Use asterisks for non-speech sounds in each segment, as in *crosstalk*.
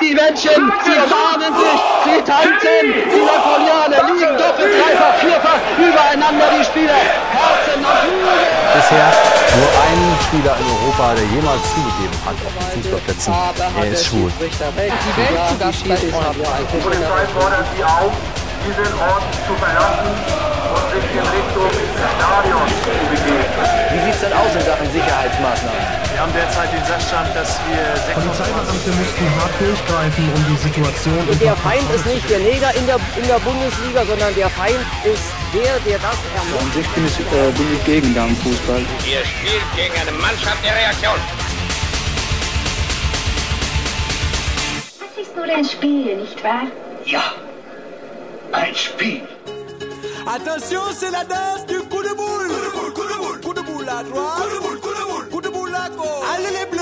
Die Menschen, sie umarmen sich, sie tanzen. Die Napoleoner liegen doppelt, dreifach, vierfach übereinander, die Spieler. Herzen und Flügel. Bisher nur ein Spieler in Europa, der jemals zugegeben hat auf den Fußballplätzen, er ist schwul. Die Welt zu Gast bei Die Polizei fordert Sie auf, diesen Ort zu verlassen und sich in Richtung Stadion zu begeben. Wie sieht es denn aus in Sachen Sicherheitsmaßnahmen? Wir haben derzeit den Sachstand, dass wir 26 Polizeibeamte mussten hart durchgreifen, um die Situation Der Feind ist nicht der Neger in der, in der Bundesliga, sondern der Feind ist der, der das ermordet. An sich bin ich, äh, bin ich gegen Damenfußball. Ihr spielt gegen eine Mannschaft der Reaktion. Das ist nur ein Spiel, nicht wahr? Ja, ein Spiel. Attention, c'est la danse du coup de boule. Coup de boule, coup de boule. Coup de boule à droite. Coup de boule. Coup de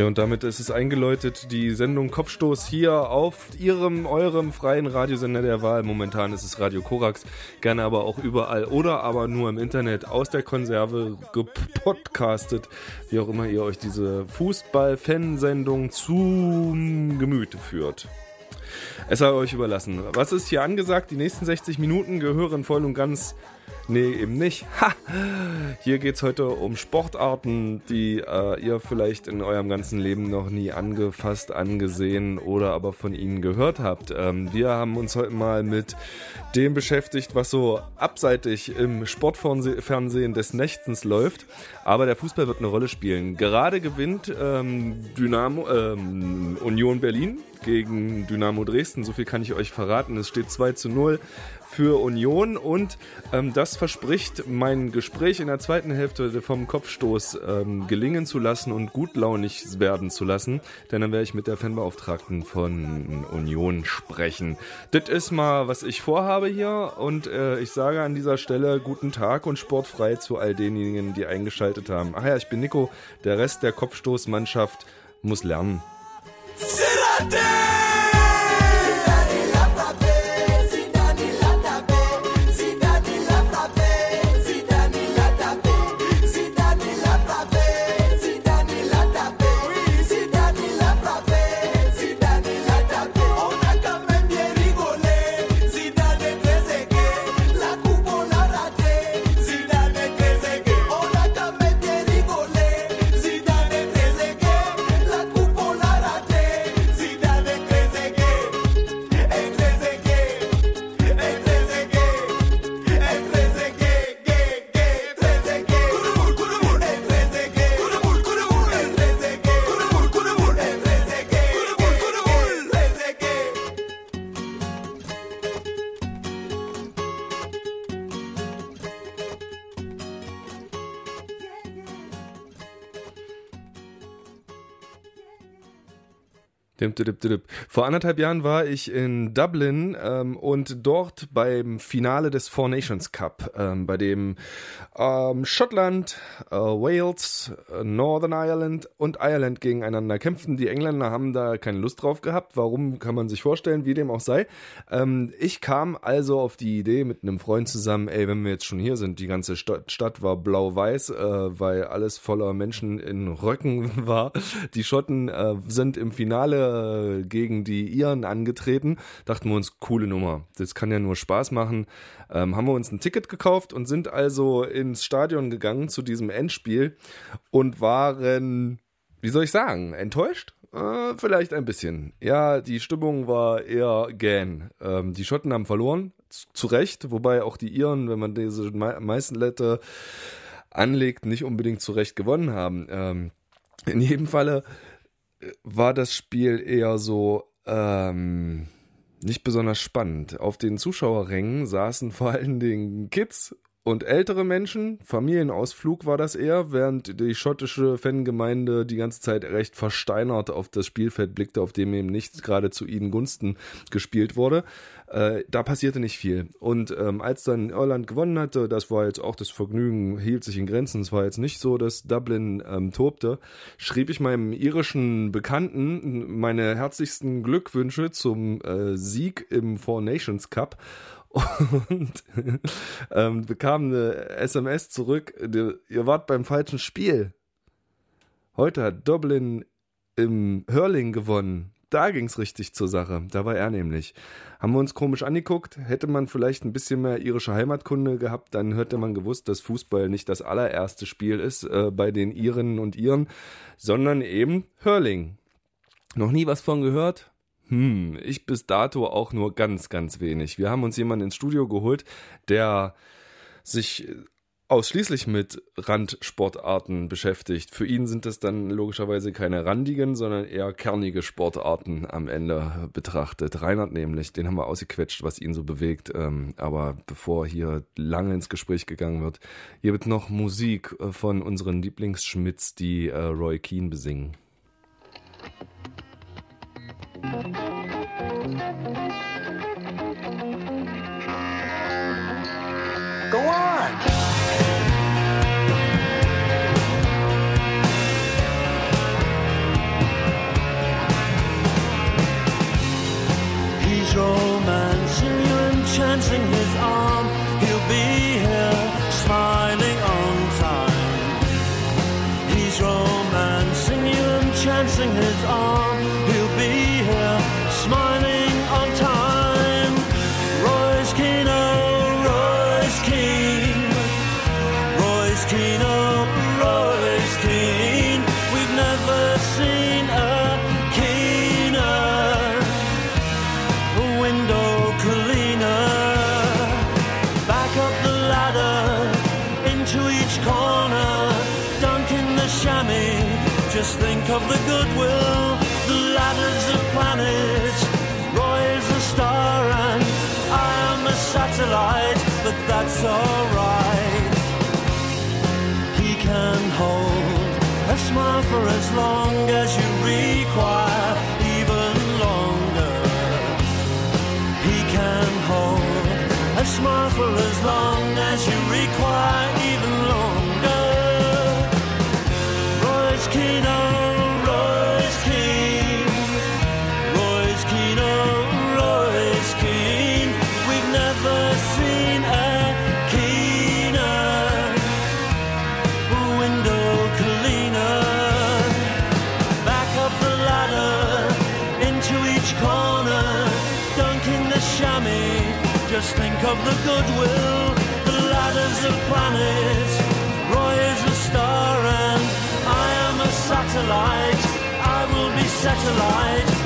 Ja, und damit ist es eingeläutet, die Sendung Kopfstoß hier auf Ihrem, eurem freien Radiosender der Wahl. Momentan ist es Radio Korax, gerne aber auch überall oder aber nur im Internet aus der Konserve gepodcastet, wie auch immer ihr euch diese Fußball-Fansendung zum Gemüte führt. Es sei euch überlassen. Was ist hier angesagt? Die nächsten 60 Minuten gehören voll und ganz. Nee, eben nicht. Ha! Hier geht es heute um Sportarten, die äh, ihr vielleicht in eurem ganzen Leben noch nie angefasst, angesehen oder aber von ihnen gehört habt. Ähm, wir haben uns heute mal mit dem beschäftigt, was so abseitig im Sportfernsehen des Nächtens läuft. Aber der Fußball wird eine Rolle spielen. Gerade gewinnt ähm, Dynamo, ähm, Union Berlin gegen Dynamo Dresden. So viel kann ich euch verraten. Es steht 2 zu 0 für Union und ähm, das verspricht, mein Gespräch in der zweiten Hälfte vom Kopfstoß ähm, gelingen zu lassen und gutlaunig werden zu lassen, denn dann werde ich mit der Fanbeauftragten von Union sprechen. Das ist mal, was ich vorhabe hier und äh, ich sage an dieser Stelle guten Tag und sportfrei zu all denjenigen, die eingeschaltet haben. Ach ja, ich bin Nico, der Rest der Kopfstoßmannschaft muss lernen. Dip, Vor anderthalb Jahren war ich in Dublin ähm, und dort beim Finale des Four Nations Cup, ähm, bei dem ähm, Schottland, äh, Wales, äh, Northern Ireland und Ireland gegeneinander kämpften. Die Engländer haben da keine Lust drauf gehabt. Warum kann man sich vorstellen, wie dem auch sei. Ähm, ich kam also auf die Idee mit einem Freund zusammen, ey, wenn wir jetzt schon hier sind, die ganze Stadt, Stadt war blau-weiß, äh, weil alles voller Menschen in Röcken *laughs* war. Die Schotten äh, sind im Finale äh, gegen die Iren angetreten. Dachten wir uns, coole Nummer. Das kann ja nur Spaß machen. Ähm, haben wir uns ein Ticket gekauft und sind also ins Stadion gegangen zu diesem Endspiel und waren, wie soll ich sagen, enttäuscht? Äh, vielleicht ein bisschen. Ja, die Stimmung war eher gähn. Ähm, die Schotten haben verloren, zu Recht, wobei auch die Iren, wenn man diese Me Meißenlette anlegt, nicht unbedingt zu Recht gewonnen haben. Ähm, in jedem Falle war das Spiel eher so ähm, nicht besonders spannend. Auf den Zuschauerrängen saßen *laughs* vor allen Dingen Kids und ältere Menschen, Familienausflug war das eher, während die schottische Fangemeinde die ganze Zeit recht versteinert auf das Spielfeld blickte, auf dem eben nicht gerade zu ihnen Gunsten gespielt wurde. Äh, da passierte nicht viel. Und ähm, als dann Irland gewonnen hatte, das war jetzt auch das Vergnügen, hielt sich in Grenzen. Es war jetzt nicht so, dass Dublin ähm, tobte. Schrieb ich meinem irischen Bekannten meine herzlichsten Glückwünsche zum äh, Sieg im Four Nations Cup und *laughs* ähm, bekam eine SMS zurück, ihr wart beim falschen Spiel. Heute hat Dublin im Hurling gewonnen. Da ging's richtig zur Sache. Da war er nämlich. Haben wir uns komisch angeguckt. Hätte man vielleicht ein bisschen mehr irische Heimatkunde gehabt, dann hätte man gewusst, dass Fußball nicht das allererste Spiel ist äh, bei den Irinnen und Iren, sondern eben Hurling. Noch nie was von gehört? Hm, ich bis dato auch nur ganz, ganz wenig. Wir haben uns jemanden ins Studio geholt, der sich ausschließlich mit Randsportarten beschäftigt. Für ihn sind das dann logischerweise keine randigen, sondern eher kernige Sportarten am Ende betrachtet. Reinhard nämlich, den haben wir ausgequetscht, was ihn so bewegt. Ähm, aber bevor hier lange ins Gespräch gegangen wird, hier wird noch Musik äh, von unseren Lieblingsschmidts, die äh, Roy Keane besingen. Thank you. suffering. Of the goodwill. The ladder's a planet, Roy is a star, and I am a satellite. I will be satellite.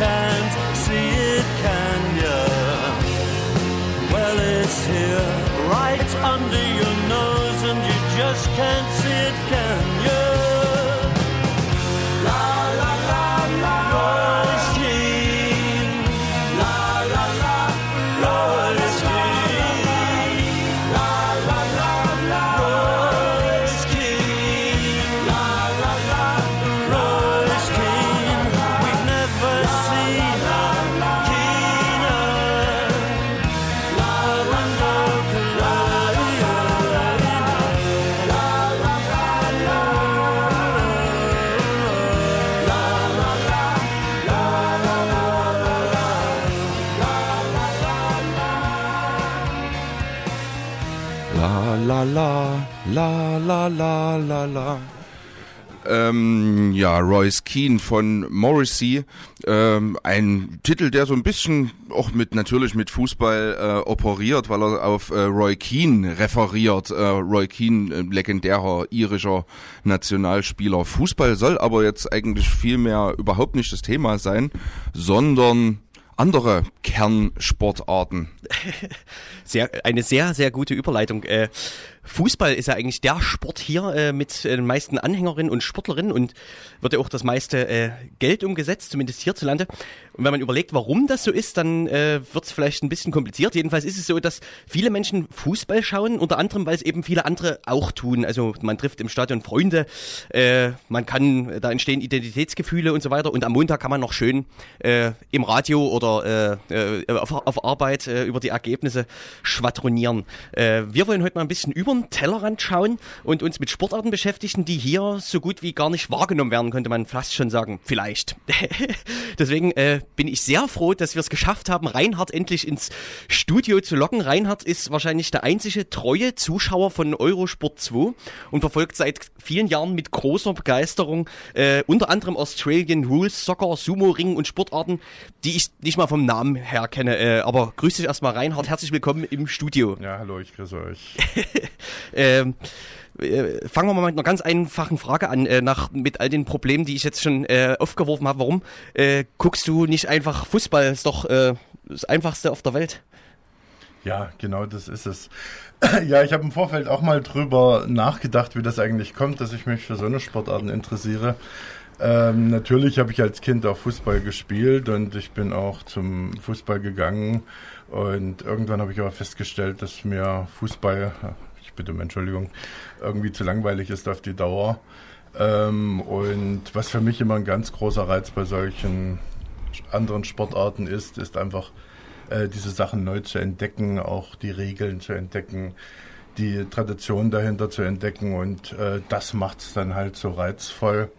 time. La la la la la la la la. Ähm, ja, Royce Keane von Morrissey. Ähm, ein Titel, der so ein bisschen auch mit natürlich mit Fußball äh, operiert, weil er auf äh, Roy Keane referiert. Äh, Roy Keane, äh, legendärer irischer Nationalspieler. Fußball soll aber jetzt eigentlich vielmehr überhaupt nicht das Thema sein, sondern andere Kernsportarten. *laughs* Sehr, eine sehr, sehr gute Überleitung. Äh, Fußball ist ja eigentlich der Sport hier äh, mit äh, den meisten Anhängerinnen und Sportlerinnen und wird ja auch das meiste äh, Geld umgesetzt, zumindest hierzulande. Und wenn man überlegt, warum das so ist, dann äh, wird es vielleicht ein bisschen kompliziert. Jedenfalls ist es so, dass viele Menschen Fußball schauen, unter anderem, weil es eben viele andere auch tun. Also man trifft im Stadion Freunde, äh, man kann, da entstehen Identitätsgefühle und so weiter. Und am Montag kann man noch schön äh, im Radio oder äh, äh, auf, auf Arbeit äh, über die Ergebnisse schwadronieren. Äh, wir wollen heute mal ein bisschen über den Tellerrand schauen und uns mit Sportarten beschäftigen, die hier so gut wie gar nicht wahrgenommen werden, könnte man fast schon sagen. Vielleicht. *laughs* Deswegen äh, bin ich sehr froh, dass wir es geschafft haben, Reinhard endlich ins Studio zu locken. Reinhard ist wahrscheinlich der einzige treue Zuschauer von Eurosport 2 und verfolgt seit vielen Jahren mit großer Begeisterung äh, unter anderem Australian Rules, Soccer, Sumo-Ring und Sportarten, die ich nicht mal vom Namen her kenne. Äh, aber grüß dich erstmal Reinhard, herzlich willkommen im Studio. Ja, hallo, ich grüße euch. *laughs* ähm, äh, fangen wir mal mit einer ganz einfachen Frage an, äh, nach, mit all den Problemen, die ich jetzt schon äh, aufgeworfen habe. Warum äh, guckst du nicht einfach Fußball? Ist doch das Einfachste auf der Welt. Ja, genau das ist es. *clears throat* ja, ich habe im Vorfeld auch mal drüber nachgedacht, wie das eigentlich kommt, dass ich mich für so eine Sportarten interessiere. Ähm, natürlich habe ich als Kind auch Fußball gespielt und ich bin auch zum Fußball gegangen und irgendwann habe ich aber festgestellt, dass mir Fußball, ich bitte um Entschuldigung, irgendwie zu langweilig ist auf die Dauer. Ähm, und was für mich immer ein ganz großer Reiz bei solchen anderen Sportarten ist, ist einfach äh, diese Sachen neu zu entdecken, auch die Regeln zu entdecken, die Tradition dahinter zu entdecken und äh, das macht es dann halt so reizvoll.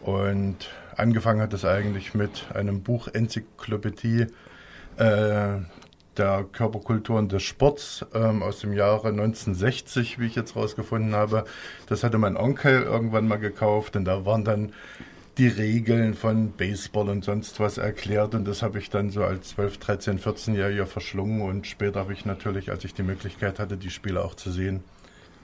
Und angefangen hat es eigentlich mit einem Buch Enzyklopädie äh, der Körperkulturen des Sports ähm, aus dem Jahre 1960, wie ich jetzt rausgefunden habe. Das hatte mein Onkel irgendwann mal gekauft und da waren dann die Regeln von Baseball und sonst was erklärt und das habe ich dann so als 12, 13, 14-Jähriger verschlungen und später habe ich natürlich, als ich die Möglichkeit hatte, die Spiele auch zu sehen,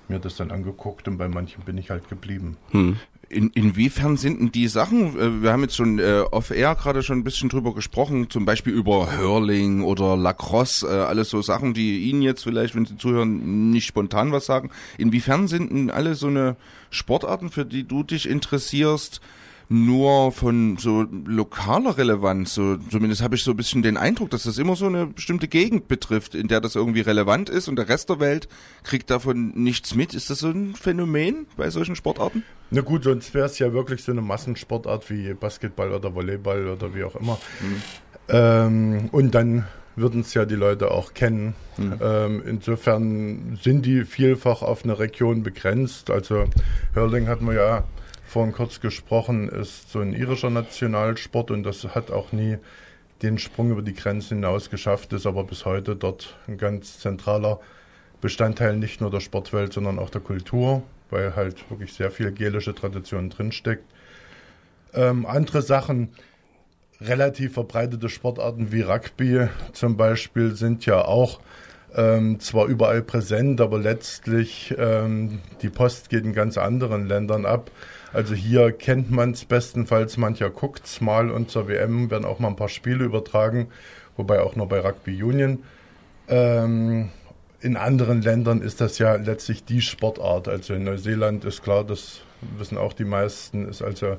mir das dann angeguckt und bei manchen bin ich halt geblieben. Hm. In, inwiefern sind denn die Sachen, äh, wir haben jetzt schon äh, off-air gerade schon ein bisschen drüber gesprochen, zum Beispiel über Hurling oder Lacrosse, äh, alles so Sachen, die Ihnen jetzt vielleicht, wenn Sie zuhören, nicht spontan was sagen. Inwiefern sind denn alle so eine Sportarten, für die du dich interessierst, nur von so lokaler Relevanz. So, zumindest habe ich so ein bisschen den Eindruck, dass das immer so eine bestimmte Gegend betrifft, in der das irgendwie relevant ist und der Rest der Welt kriegt davon nichts mit. Ist das so ein Phänomen bei solchen Sportarten? Na gut, sonst wäre es ja wirklich so eine Massensportart wie Basketball oder Volleyball oder wie auch immer. Mhm. Ähm, und dann würden es ja die Leute auch kennen. Mhm. Ähm, insofern sind die vielfach auf eine Region begrenzt. Also Hurling hatten wir ja vorhin kurz gesprochen, ist so ein irischer Nationalsport und das hat auch nie den Sprung über die Grenzen hinaus geschafft, ist aber bis heute dort ein ganz zentraler Bestandteil nicht nur der Sportwelt, sondern auch der Kultur, weil halt wirklich sehr viel gelische Tradition drinsteckt. Ähm, andere Sachen, relativ verbreitete Sportarten wie Rugby zum Beispiel sind ja auch ähm, zwar überall präsent, aber letztlich ähm, die Post geht in ganz anderen Ländern ab. Also hier kennt man es bestenfalls, mancher guckt es mal und zur WM werden auch mal ein paar Spiele übertragen, wobei auch nur bei Rugby Union. Ähm, in anderen Ländern ist das ja letztlich die Sportart. Also in Neuseeland ist klar, das wissen auch die meisten, ist also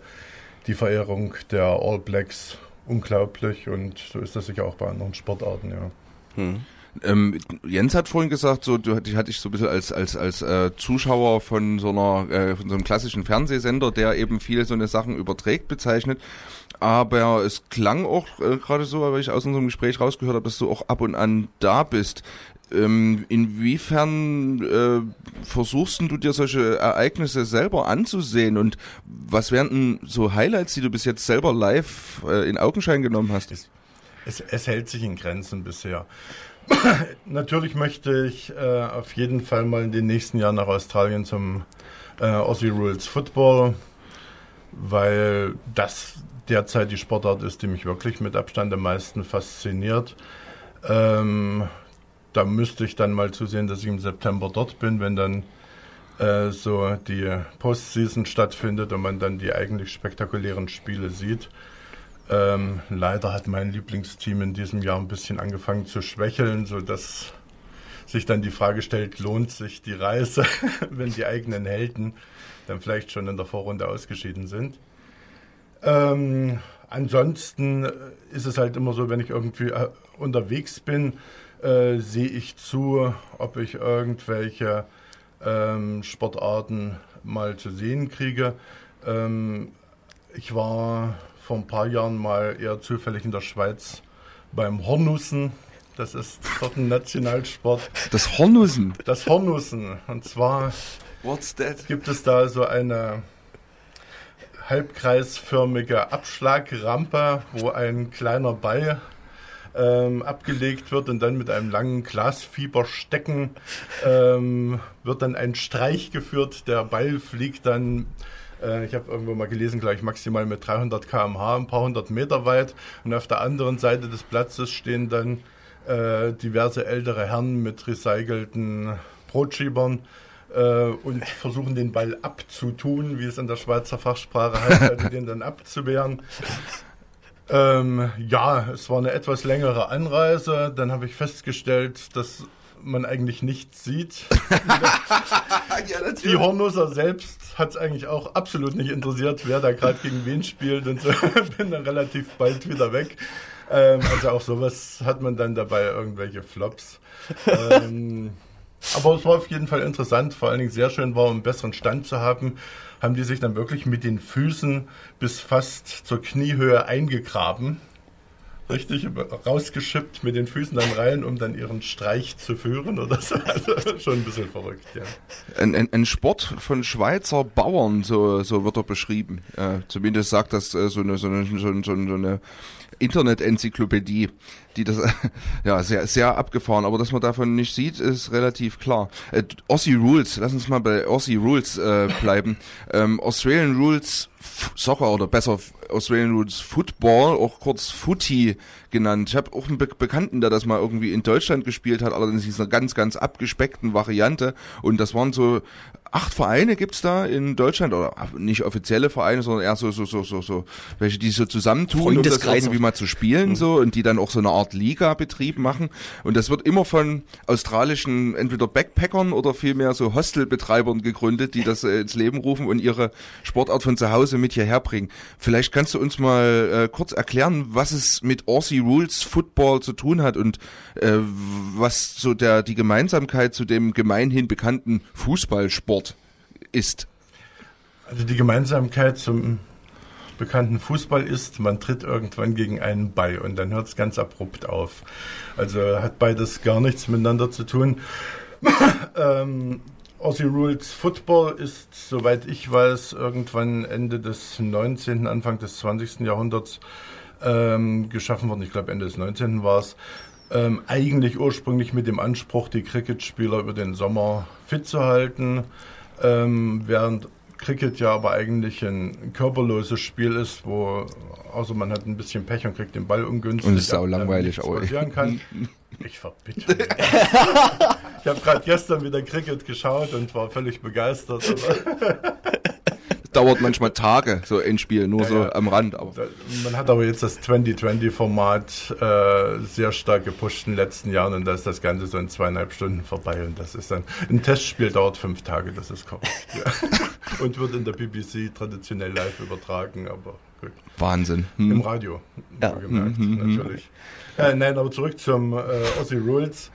die Verehrung der All Blacks unglaublich und so ist das sicher auch bei anderen Sportarten, ja. Hm. Ähm, Jens hat vorhin gesagt, so du hatte ich so ein bisschen als als als äh, Zuschauer von so einer äh, von so einem klassischen Fernsehsender, der eben viele so eine Sachen überträgt, bezeichnet. Aber es klang auch äh, gerade so, weil ich aus unserem Gespräch rausgehört habe, dass du auch ab und an da bist. Ähm, inwiefern äh, versuchst du dir solche Ereignisse selber anzusehen und was wären denn so Highlights, die du bis jetzt selber live äh, in Augenschein genommen hast? Es, es, es hält sich in Grenzen bisher. *coughs* Natürlich möchte ich äh, auf jeden Fall mal in den nächsten Jahren nach Australien zum äh, Aussie Rules Football. weil das derzeit die Sportart ist, die mich wirklich mit Abstand am meisten fasziniert. Ähm, da müsste ich dann mal zusehen, dass ich im September dort bin, wenn dann äh, so die Postseason stattfindet und man dann die eigentlich spektakulären Spiele sieht. Ähm, leider hat mein Lieblingsteam in diesem Jahr ein bisschen angefangen zu schwächeln, sodass sich dann die Frage stellt, lohnt sich die Reise, *laughs* wenn die eigenen Helden dann vielleicht schon in der Vorrunde ausgeschieden sind. Ähm, ansonsten ist es halt immer so, wenn ich irgendwie äh, unterwegs bin, äh, sehe ich zu, ob ich irgendwelche ähm, Sportarten mal zu sehen kriege. Ähm, ich war vor ein paar Jahren mal eher zufällig in der Schweiz beim Hornussen. Das ist dort ein Nationalsport. Das Hornussen? Das Hornussen. Und zwar What's that? gibt es da so eine halbkreisförmige Abschlagrampe, wo ein kleiner Ball ähm, abgelegt wird und dann mit einem langen Glasfieberstecken ähm, wird dann ein Streich geführt. Der Ball fliegt dann äh, ich habe irgendwo mal gelesen, gleich maximal mit 300 km/h ein paar hundert Meter weit. Und auf der anderen Seite des Platzes stehen dann äh, diverse ältere Herren mit recycelten Brotschiebern äh, und versuchen den Ball abzutun, wie es in der Schweizer Fachsprache heißt, also den dann abzuwehren. Ähm, ja, es war eine etwas längere Anreise. Dann habe ich festgestellt, dass man eigentlich nichts sieht. *laughs* ja, Die Hornusser selbst hat es eigentlich auch absolut nicht interessiert, wer da gerade gegen wen spielt und so. *laughs* Bin dann relativ bald wieder weg. Ähm, also auch sowas hat man dann dabei, irgendwelche Flops. Ähm, aber es war auf jeden Fall interessant, vor allen Dingen sehr schön war, um einen besseren Stand zu haben, haben die sich dann wirklich mit den Füßen bis fast zur Kniehöhe eingegraben. Richtig rausgeschippt mit den Füßen dann rein, um dann ihren Streich zu führen oder so. *laughs* Also schon ein bisschen verrückt, ja. Ein, ein, ein Sport von Schweizer Bauern, so, so wird er beschrieben. Äh, zumindest sagt das äh, so eine, so eine, so eine, so eine Internet-Enzyklopädie, die das *laughs* ja sehr sehr abgefahren, aber dass man davon nicht sieht, ist relativ klar. Äh, Aussie Rules, lass uns mal bei Aussie Rules äh, *laughs* bleiben. ähm, Australian Rules Soccer oder besser Australian Rules Football, auch kurz Footy genannt. Ich habe auch einen Be Bekannten, der das mal irgendwie in Deutschland gespielt hat, allerdings in einer ganz, ganz abgespeckten Variante. Und das waren so acht Vereine gibt's da in Deutschland, oder nicht offizielle Vereine, sondern eher so, so, so, so, so welche, die so zusammentun, um das irgendwie mal zu spielen, mhm. so, und die dann auch so eine Art Liga-Betrieb machen. Und das wird immer von australischen, entweder Backpackern oder vielmehr so Hostelbetreibern gegründet, die das äh, ins Leben rufen und ihre Sportart von zu Hause mit hierher bringen. Vielleicht kannst du uns mal äh, kurz erklären, was es mit Aussie Rules Football zu tun hat und äh, was so der, die Gemeinsamkeit zu dem gemeinhin bekannten Fußballsport ist? Also die Gemeinsamkeit zum bekannten Fußball ist, man tritt irgendwann gegen einen Ball und dann hört es ganz abrupt auf. Also hat beides gar nichts miteinander zu tun. *coughs* ähm, Aussie Rules Football ist, soweit ich weiß, irgendwann Ende des 19., Anfang des 20. Jahrhunderts ähm, geschaffen worden. Ich glaube, Ende des 19. war es. Ähm, eigentlich ursprünglich mit dem Anspruch, die Cricketspieler über den Sommer fit zu halten. Ähm, während Cricket ja aber eigentlich ein körperloses Spiel ist, wo außer man hat ein bisschen Pech und kriegt den Ball ungünstig. Und es ist auch langweilig. Auch. Kann. *laughs* Ich verbitte. ich habe gerade gestern wieder Cricket geschaut und war völlig begeistert. *laughs* dauert manchmal Tage, so ein Spiel, nur ja, so ja. am Rand. Aber. Man hat aber jetzt das 2020-Format äh, sehr stark gepusht in den letzten Jahren und da ist das Ganze so in zweieinhalb Stunden vorbei und das ist dann, ein Testspiel dauert fünf Tage, das ist korrekt. ja. *laughs* Und wird in der BBC traditionell live übertragen, aber gut. Wahnsinn. Hm. Im Radio, ja. gemerkt, hm, hm, hm, natürlich. Äh, nein, aber zurück zum äh, Aussie Rules.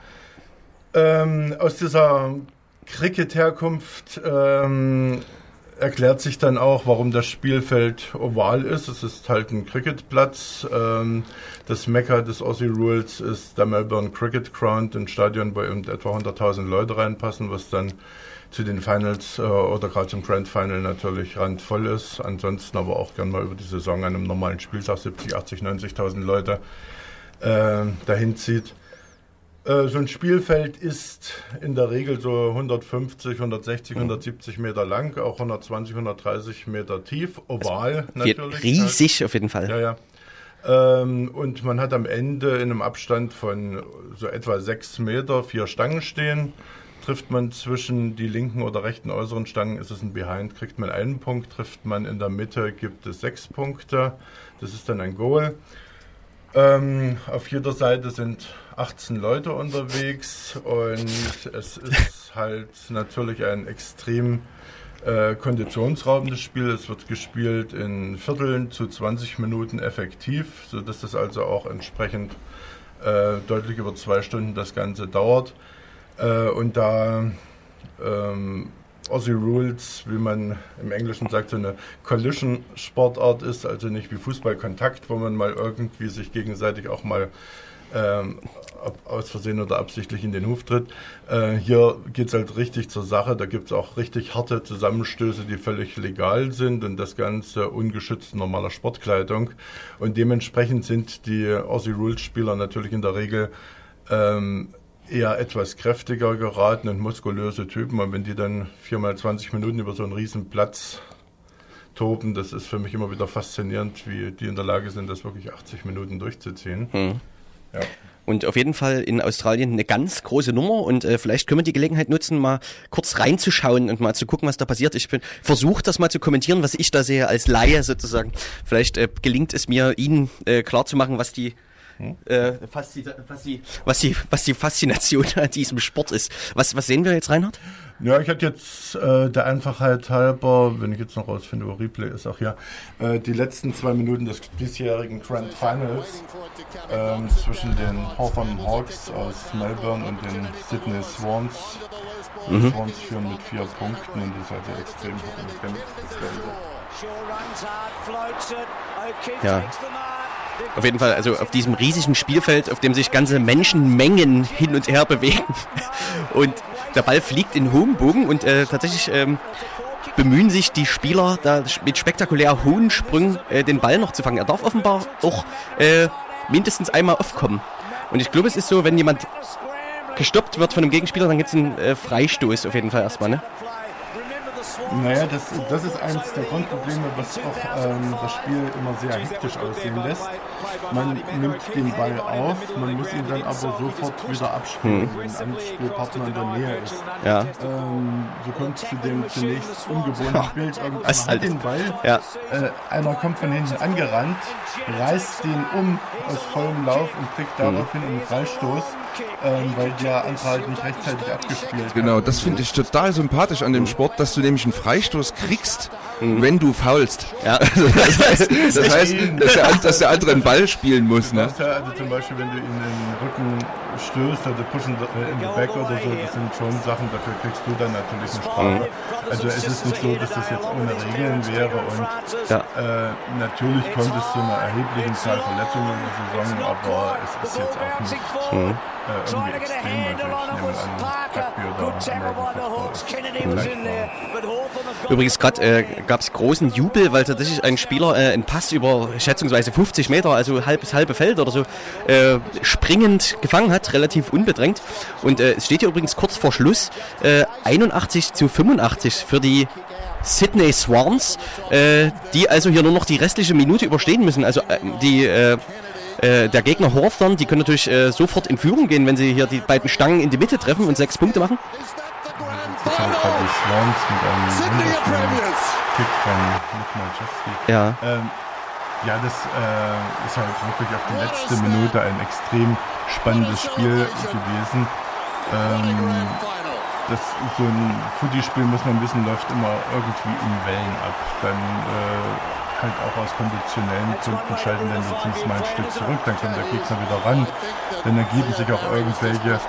Ähm, aus dieser Cricket-Herkunft ähm, erklärt sich dann auch, warum das Spielfeld oval ist. Es ist halt ein Cricketplatz. Ähm, das Mekka des Aussie Rules ist der Melbourne Cricket Ground, ein Stadion, wo eben etwa 100.000 Leute reinpassen, was dann zu den Finals äh, oder gerade zum Grand Final natürlich randvoll ist. Ansonsten aber auch gern mal über die Saison an einem normalen Spieltag 70, 80, 90.000 Leute äh, dahin zieht. Äh, so ein Spielfeld ist in der Regel so 150, 160, 170 Meter lang, auch 120, 130 Meter tief, oval natürlich. Riesig auf jeden Fall. Ja, ja. Ähm, und man hat am Ende in einem Abstand von so etwa sechs Meter vier Stangen stehen. Trifft man zwischen die linken oder rechten äußeren Stangen, ist es ein Behind, kriegt man einen Punkt. Trifft man in der Mitte, gibt es sechs Punkte. Das ist dann ein Goal. Ähm, auf jeder Seite sind 18 Leute unterwegs und es ist *laughs* halt natürlich ein extrem äh, konditionsraubendes Spiel. Es wird gespielt in Vierteln zu 20 Minuten effektiv, sodass das also auch entsprechend äh, deutlich über zwei Stunden das Ganze dauert. Äh, und da ähm, Aussie Rules, wie man im Englischen sagt, so eine Collision-Sportart ist, also nicht wie Fußballkontakt, wo man mal irgendwie sich gegenseitig auch mal ähm, aus Versehen oder absichtlich in den Hof tritt. Äh, hier geht es halt richtig zur Sache. Da gibt es auch richtig harte Zusammenstöße, die völlig legal sind und das Ganze ungeschützt normaler Sportkleidung. Und dementsprechend sind die Aussie Rules Spieler natürlich in der Regel ähm, eher etwas kräftiger geraten und muskulöse Typen. Und wenn die dann viermal 20 Minuten über so einen riesen Platz toben, das ist für mich immer wieder faszinierend, wie die in der Lage sind, das wirklich 80 Minuten durchzuziehen. Hm. Ja. Und auf jeden Fall in Australien eine ganz große Nummer und äh, vielleicht können wir die Gelegenheit nutzen, mal kurz reinzuschauen und mal zu gucken, was da passiert. Ich bin versucht, das mal zu kommentieren, was ich da sehe als Laie sozusagen. Vielleicht äh, gelingt es mir, Ihnen äh, klarzumachen, was die äh, was, die, was die Faszination an diesem Sport ist. Was, was sehen wir jetzt, Reinhard? Ja, ich hatte jetzt äh, der Einfachheit halber, wenn ich jetzt noch rausfinde, wo Replay ist, auch ja, äh, die letzten zwei Minuten des diesjährigen Grand Finals ähm, zwischen den Hawthorne Hawks aus Melbourne und den Sydney Swans. Die Mhm. Swans führen mit vier Punkten und das ist also extrem hoch. Das Ganze. Ja. Auf jeden Fall, also auf diesem riesigen Spielfeld, auf dem sich ganze Menschenmengen hin und her bewegen. *laughs* Und der Ball fliegt in hohem Bogen und äh, tatsächlich ähm, bemühen sich die Spieler da mit spektakulär hohen Sprüngen äh, den Ball noch zu fangen. Er darf offenbar auch äh, mindestens einmal aufkommen. Und ich glaube, es ist so, wenn jemand gestoppt wird von einem Gegenspieler, dann gibt es einen äh, Freistoß auf jeden Fall erstmal, ne? Naja, das, das ist eines der Grundprobleme, was auch ähm, das Spiel immer sehr hektisch aussehen lässt. Man nimmt den Ball auf, man muss ihn dann aber sofort wieder abspielen, Hm. wenn ein Anspielpartner in der Nähe ist. Ja. Ähm, so kommt zu dem zunächst ungewohnten Bild. Irgendeiner das hat halt- den Ball, ja. äh, einer kommt von hinten angerannt, reißt den um aus vollem Lauf und kriegt Hm. daraufhin einen Freistoß, ähm, weil der andere halt nicht rechtzeitig abgespielt. Genau, das finde ich total sympathisch an dem Sport, dass du nämlich einen Freistoß kriegst, wenn du faulst. Ja. Also *laughs* das heißt, das heißt dass, der, an- dass der andere einen Ball spielen muss. Ne? ja also zum Beispiel, wenn du ihn in den Rücken stößt oder pushen äh, in the back oder so, das sind schon Sachen, dafür kriegst du dann natürlich eine Strafe. Also es ist nicht so, dass das jetzt ohne Regeln wäre und Ja. äh, natürlich kommt es zu einer erheblichen Zahl Verletzungen in der Saison, aber es ist jetzt auch nicht Mhm. äh, irgendwie extrem. Also ich nehme an, Rugby oder American Football ist vergleichbar. Übrigens gerade äh, gab es großen Jubel, weil tatsächlich ein Spieler äh, einen Pass über schätzungsweise 50 Meter, also halbes halbe Feld oder so, äh, springend gefangen hat, relativ unbedrängt. Und äh, es steht hier übrigens kurz vor Schluss äh, 81 zu 85 für die Sydney Swans, äh, die also hier nur noch die restliche Minute überstehen müssen. Also äh, die äh, äh, der Gegner Hawthorne, die können natürlich äh, sofort in Führung gehen, wenn sie hier die beiden Stangen in die Mitte treffen und sechs Punkte machen. Das sind gerade die Swans mit einem wunderschönen Kick von Nick Malczewski. Ja. Ähm, ja, das äh, ist halt wirklich auf die letzte Minute ein extrem spannendes Spiel gewesen. Ähm, das, so ein Footy-Spiel, muss man wissen, läuft immer irgendwie in Wellen ab. Dann äh, halt auch aus konditionellen Gründen schalten dann die Teams mal ein Stück zurück, dann kommt der Gegner wieder ran. Dann ergeben sich auch irgendwelche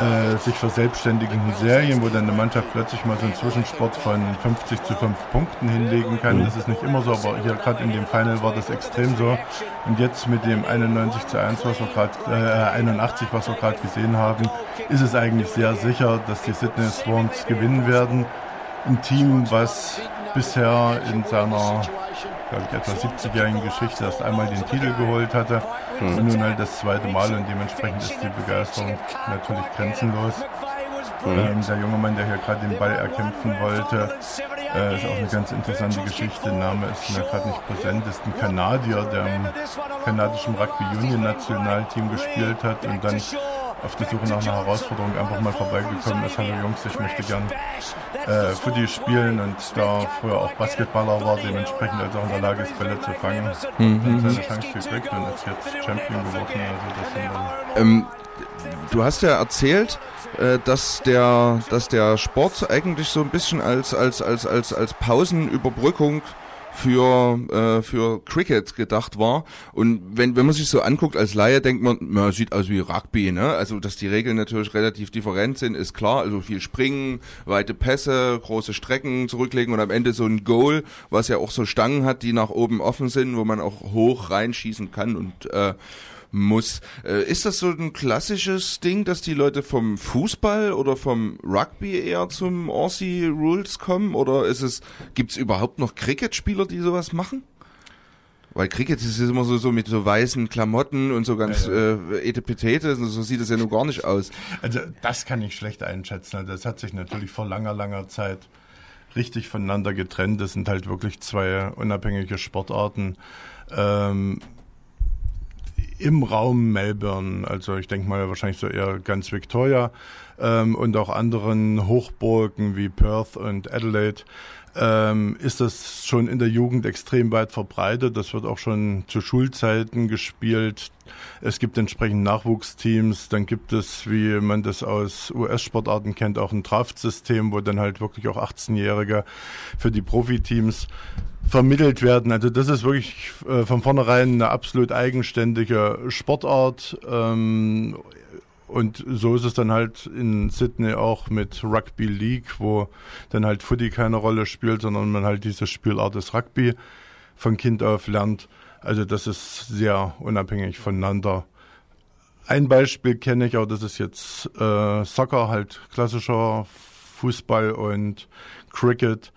äh, sich verselbstständigenden Serien, wo dann eine Mannschaft plötzlich mal so einen Zwischensport von 50 zu 5 Punkten hinlegen kann. Das ist nicht immer so, aber hier gerade in dem Final war das extrem so. Und jetzt mit dem 91 zu 1, was wir gerade, äh, 81, was wir gerade gesehen haben, ist es eigentlich sehr sicher, dass die Sydney Swans gewinnen werden. Ein Team, was bisher in seiner glaube ich, etwa 70-jährigen Geschichte erst einmal den Titel geholt hatte. Mhm. Und nun halt das zweite Mal und dementsprechend ist die Begeisterung natürlich grenzenlos. Mhm. Ähm, der junge Mann, der hier gerade den Ball erkämpfen wollte, äh, ist auch eine ganz interessante Geschichte. Der Name ist mir gerade nicht präsent. Ist ein Kanadier, der im kanadischen Rugby Union Nationalteam gespielt hat und dann auf der Suche nach einer Herausforderung einfach mal vorbeigekommen ist. Hallo Jungs, ich möchte gern äh, Footy spielen und da früher auch Basketballer war, dementsprechend also auch in der Lage ist, Bälle zu fangen. Mhm. Hat seine Chance gekriegt und ist jetzt Champion geworden. Also das sind dann ähm, du hast ja erzählt, äh, dass der, dass der Sport eigentlich so ein bisschen als, als, als, als, als Pausenüberbrückung für, äh, für Cricket gedacht war. Und wenn, wenn man sich so anguckt als Laie, denkt man, na, sieht aus wie Rugby, ne? Also, dass die Regeln natürlich relativ different sind, ist klar. Also viel Springen, weite Pässe, große Strecken zurücklegen und am Ende so ein Goal, was ja auch so Stangen hat, die nach oben offen sind, wo man auch hoch reinschießen kann und äh, muss. Äh, ist das so ein klassisches Ding, dass die Leute vom Fußball oder vom Rugby eher zum Aussie Rules kommen? Oder ist es, gibt's überhaupt noch Cricket-Spieler, die sowas machen? Weil Cricket ist immer so, so mit so weißen Klamotten und so ganz ja, ja. äh, etepetete, so sieht es ja nur gar nicht aus. Also das kann ich schlecht einschätzen. Das hat sich natürlich vor langer, langer Zeit richtig voneinander getrennt. Das sind halt wirklich zwei unabhängige Sportarten. Ähm, im Raum Melbourne, also ich denke mal wahrscheinlich so eher ganz Victoria ähm, und auch anderen Hochburgen wie Perth und Adelaide, ähm, ist das schon in der Jugend extrem weit verbreitet. Das wird auch schon zu Schulzeiten gespielt. Es gibt entsprechend Nachwuchsteams. Dann gibt es, wie man das aus US-Sportarten kennt, auch ein Draftsystem, wo dann halt wirklich auch 18-Jährige für die Profiteams vermittelt werden. Also das ist wirklich äh, von vornherein eine absolut eigenständige Sportart. Ähm, und so ist es dann halt in Sydney auch mit Rugby League, wo dann halt Footy keine Rolle spielt, sondern man halt diese Spielart des Rugby von Kind auf lernt. Also das ist sehr unabhängig voneinander. Ein Beispiel kenne ich, auch das ist jetzt äh, Soccer, halt klassischer Fußball und Cricket.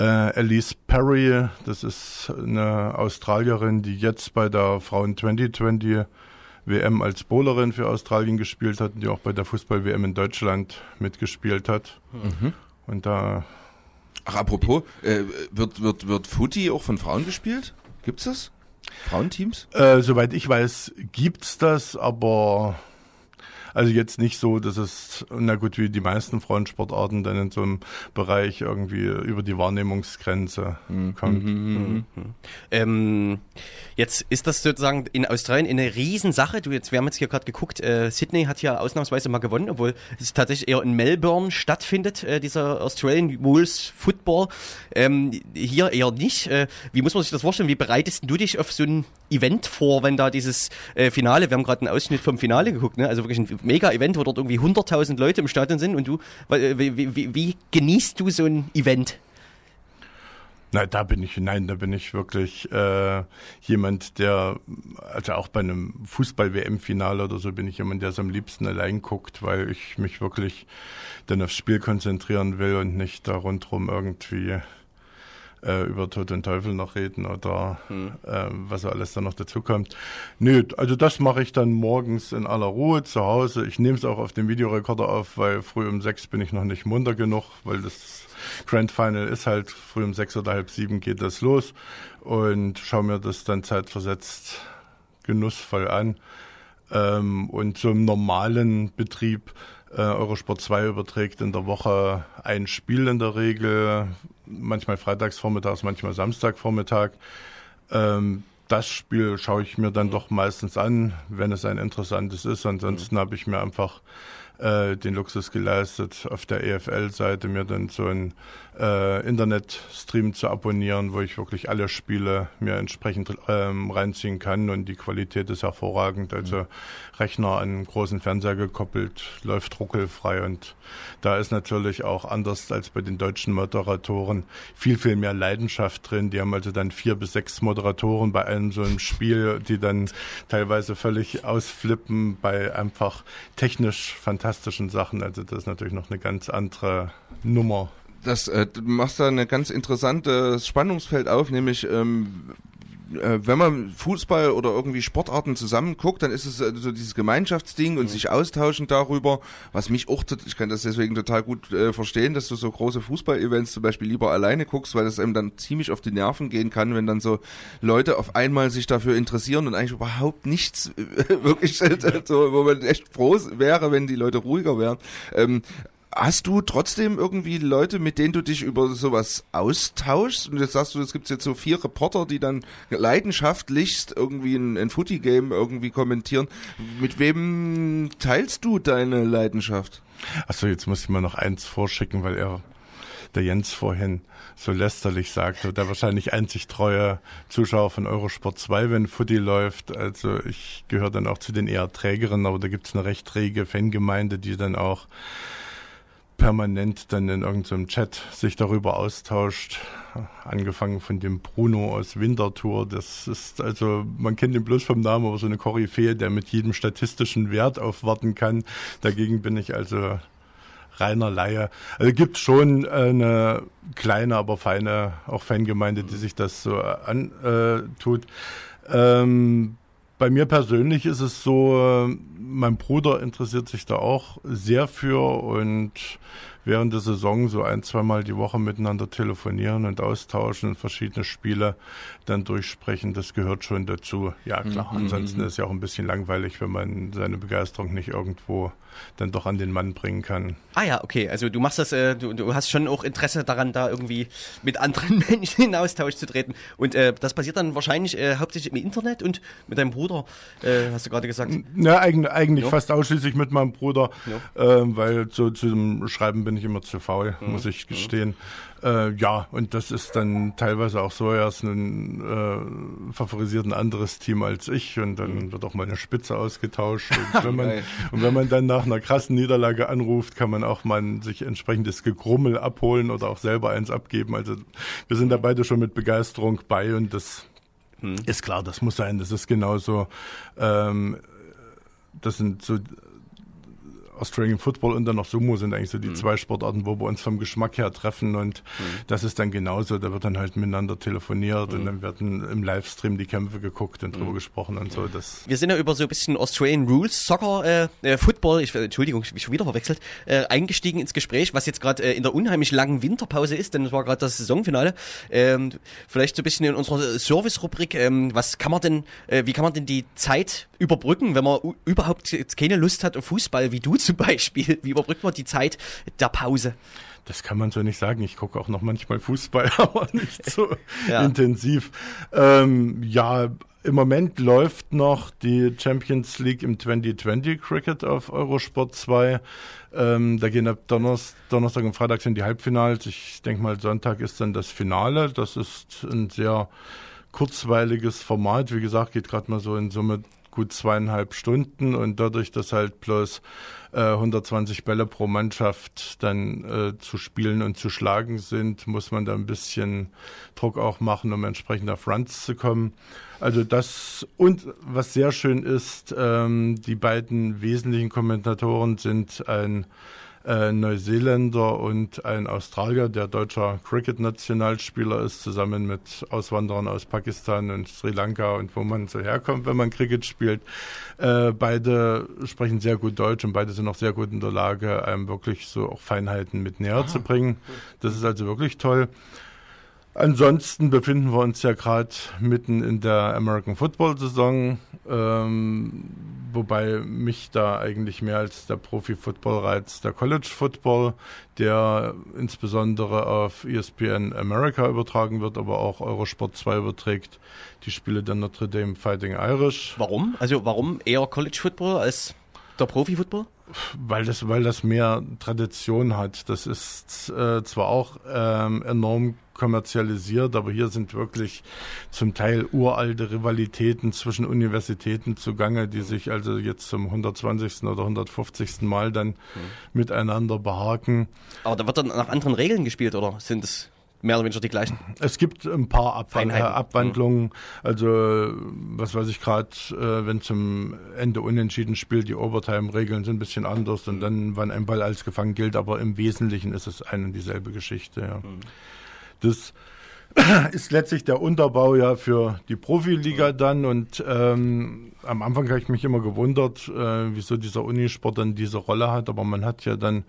Äh, Elise Perry, das ist eine Australierin, die jetzt bei der Frauen 2020 WM als Bowlerin für Australien gespielt hat und die auch bei der Fußball-WM in Deutschland mitgespielt hat. Mhm. Und da. Ach, apropos, äh, wird, wird, wird Footy auch von Frauen gespielt? Gibt's das? Frauenteams? Äh, soweit ich weiß, gibt's das, aber also jetzt nicht so, dass es, na gut, wie die meisten Frauensportarten dann in so einem Bereich irgendwie über die Wahrnehmungsgrenze mhm. kommt. Mhm. Mhm. Ähm, jetzt ist das sozusagen in Australien eine Riesensache. Du, jetzt, wir haben jetzt hier gerade geguckt, äh, Sydney hat ja ausnahmsweise mal gewonnen, obwohl es tatsächlich eher in Melbourne stattfindet, äh, dieser Australian Rules Football. Ähm, hier eher nicht. Äh, wie muss man sich das vorstellen? Wie bereitest du dich auf so ein Event vor, wenn da dieses äh, Finale, wir haben gerade einen Ausschnitt vom Finale geguckt, ne? also wirklich ein Mega-Event, wo dort irgendwie 100.000 Leute im Stadion sind und du, wie, wie, wie genießt du so ein Event? Nein, da bin ich, nein, da bin ich wirklich äh, jemand, der, also auch bei einem Fußball-WM-Finale oder so bin ich jemand, der es am liebsten allein guckt, weil ich mich wirklich dann aufs Spiel konzentrieren will und nicht da rundherum irgendwie äh, über Tod und Teufel noch reden oder hm. äh, was alles da noch dazu kommt. Nö, also das mache ich dann morgens in aller Ruhe zu Hause. Ich nehme es auch auf dem Videorekorder auf, weil früh um sechs bin ich noch nicht munter genug, weil das Grand Final ist halt früh um sechs oder halb sieben geht das los und schaue mir das dann zeitversetzt genussvoll an. Ähm, und so im normalen Betrieb äh, Eurosport 2 überträgt in der Woche ein Spiel in der Regel, manchmal freitagsvormittags, manchmal Samstagvormittag. Ähm, das Spiel schaue ich mir dann doch meistens an, wenn es ein interessantes ist. Ansonsten habe ich mir einfach äh, den Luxus geleistet, auf der EFL-Seite mir dann so einen äh, Internetstream zu abonnieren, wo ich wirklich alle Spiele mir entsprechend ähm, reinziehen kann und die Qualität ist hervorragend. Also Rechner an einen großen Fernseher gekoppelt, läuft ruckelfrei und da ist natürlich auch anders als bei den deutschen Moderatoren viel, viel mehr Leidenschaft drin. Die haben also dann vier bis sechs Moderatoren bei einem so einem Spiel, die dann teilweise völlig ausflippen bei einfach technisch fantastischen Sachen. Also das ist natürlich noch eine ganz andere Nummer Das, äh, du machst da ein ganz interessantes Spannungsfeld auf, nämlich ähm, äh, wenn man Fußball oder irgendwie Sportarten zusammen guckt, dann ist es äh, so dieses Gemeinschaftsding und sich austauschen darüber, was mich auch, ich kann das deswegen total gut äh, verstehen, dass du so große Fußball-Events zum Beispiel lieber alleine guckst, weil das einem dann ziemlich auf die Nerven gehen kann, wenn dann so Leute auf einmal sich dafür interessieren und eigentlich überhaupt nichts äh, *laughs* wirklich, äh, *laughs* so, wo man echt froh wäre, wenn die Leute ruhiger wären. Ähm, Hast du trotzdem irgendwie Leute, mit denen du dich über sowas austauschst? Und jetzt sagst du, es gibt jetzt so vier Reporter, die dann leidenschaftlichst irgendwie ein, ein Footy-Game irgendwie kommentieren. Mit wem teilst du deine Leidenschaft? Achso, jetzt muss ich mal noch eins vorschicken, weil er, der Jens vorhin so lästerlich sagte, der wahrscheinlich einzig treue Zuschauer von Eurosport 2, wenn Footy läuft. Also ich gehöre dann auch zu den eher Trägeren, aber da gibt's eine recht träge Fangemeinde, die dann auch permanent dann in irgendeinem Chat sich darüber austauscht. Angefangen von dem Bruno aus Winterthur. Das ist also, man kennt ihn bloß vom Namen, aber so eine Koryphäe, der mit jedem statistischen Wert aufwarten kann. Dagegen bin ich also reiner Laie. Also gibt schon eine kleine, aber feine, auch Fangemeinde, die sich das so antut. Ähm, bei mir persönlich ist es so, äh, mein Bruder interessiert sich da auch sehr für und während der Saison so ein, zweimal die Woche miteinander telefonieren und austauschen und verschiedene Spiele dann durchsprechen, das gehört schon dazu. Ja, klar. Mhm. Ansonsten ist ja auch ein bisschen langweilig, wenn man seine Begeisterung nicht irgendwo dann doch an den Mann bringen kann. Ah ja, okay. Also du machst das, äh, du, du hast schon auch Interesse daran, da irgendwie mit anderen *laughs* Menschen in Austausch zu treten. Und äh, das passiert dann wahrscheinlich äh, hauptsächlich im Internet und mit deinem Bruder, äh, hast du gerade gesagt. Ja, eigentlich, eigentlich Ja. fast ausschließlich mit meinem Bruder, ähm, weil so zum Schreiben bin ich immer zu faul, Mhm. muss ich gestehen. Äh, ja, und das ist dann teilweise auch so, er ist ein, äh, favorisiert ein anderes Team als ich und dann Mhm. wird auch mal eine Spitze ausgetauscht. Und *laughs* wenn, man, und wenn man dann nach einer krassen Niederlage anruft, kann man auch mal sich entsprechendes Gegrummel abholen oder auch selber eins abgeben. Also wir sind da beide schon mit Begeisterung bei und das ist klar, das muss sein. Das ist genauso. Ähm, das sind so Australian Football und dann noch Sumo sind eigentlich so die zwei Sportarten, wo wir uns vom Geschmack her treffen und das ist dann genauso. Da wird dann halt miteinander telefoniert und dann werden im Livestream die Kämpfe geguckt und drüber gesprochen und so. Das Wir sind ja über so ein bisschen Australian Rules, Soccer, äh, äh, Football, ich, Entschuldigung, ich bin schon wieder verwechselt, äh, eingestiegen ins Gespräch, was jetzt gerade äh, in der unheimlich langen Winterpause ist, denn es war gerade das Saisonfinale. Ähm, vielleicht so ein bisschen in unserer Service-Rubrik, ähm, was kann man denn, äh, wie kann man denn die Zeit überbrücken, wenn man überhaupt jetzt keine Lust hat auf Fußball, wie du zum Beispiel? Wie überbrückt man die Zeit der Pause? Das kann man so nicht sagen. Ich gucke auch noch manchmal Fußball, *laughs* aber nicht so Ja. intensiv. Ähm, ja, im Moment läuft noch die Champions League im 2020 Cricket auf Eurosport 2. Ähm, da gehen ab Donnerstag, Donnerstag und Freitag sind die Halbfinals. Ich denke mal, Sonntag ist dann das Finale. Das ist ein sehr kurzweiliges Format. Wie gesagt, geht gerade mal so in Summe gut zweieinhalb Stunden und dadurch, dass halt bloß äh, 120 Bälle pro Mannschaft dann äh, zu spielen und zu schlagen sind, muss man da ein bisschen Druck auch machen, um entsprechend auf Runs zu kommen. Also das und was sehr schön ist, ähm, die beiden wesentlichen Kommentatoren sind ein äh, Neuseeländer und ein Australier, der deutscher Cricket-Nationalspieler ist, zusammen mit Auswanderern aus Pakistan und Sri Lanka und wo man so herkommt, wenn man Cricket spielt. Äh, beide sprechen sehr gut Deutsch und beide sind auch sehr gut in der Lage, einem wirklich so auch Feinheiten mit näher zu bringen. Das ist also wirklich toll. Ansonsten befinden wir uns ja gerade mitten in der American Football Saison, ähm, wobei mich da eigentlich mehr als der Profi-Football reizt der College Football, der insbesondere auf ESPN America übertragen wird, aber auch Eurosport 2 überträgt die Spiele der Notre Dame Fighting Irish. Warum? Also warum eher College Football als der Profi Football? Weil das, weil das mehr Tradition hat. Das ist äh, zwar auch ähm, enorm kommerzialisiert, aber hier sind wirklich zum Teil uralte Rivalitäten zwischen Universitäten zugange, die sich also jetzt zum 120. oder 150. Mal dann miteinander behaken. Aber da wird dann nach anderen Regeln gespielt, oder sind es mehr oder weniger die gleichen. Es gibt ein paar Abwa äh, Feinheiten. Abwandlungen. Also, äh, was weiß ich gerade, äh, wenn zum Ende unentschieden spielt, die Overtime-Regeln sind ein bisschen anders und dann, wann ein Ball als gefangen gilt, aber im Wesentlichen ist es eine und dieselbe Geschichte. Ja. Das *coughs* ist letztlich der Unterbau ja für die Profiliga dann und ähm, am Anfang habe ich mich immer gewundert, äh, wieso dieser Unisport dann diese Rolle hat, aber man hat ja dann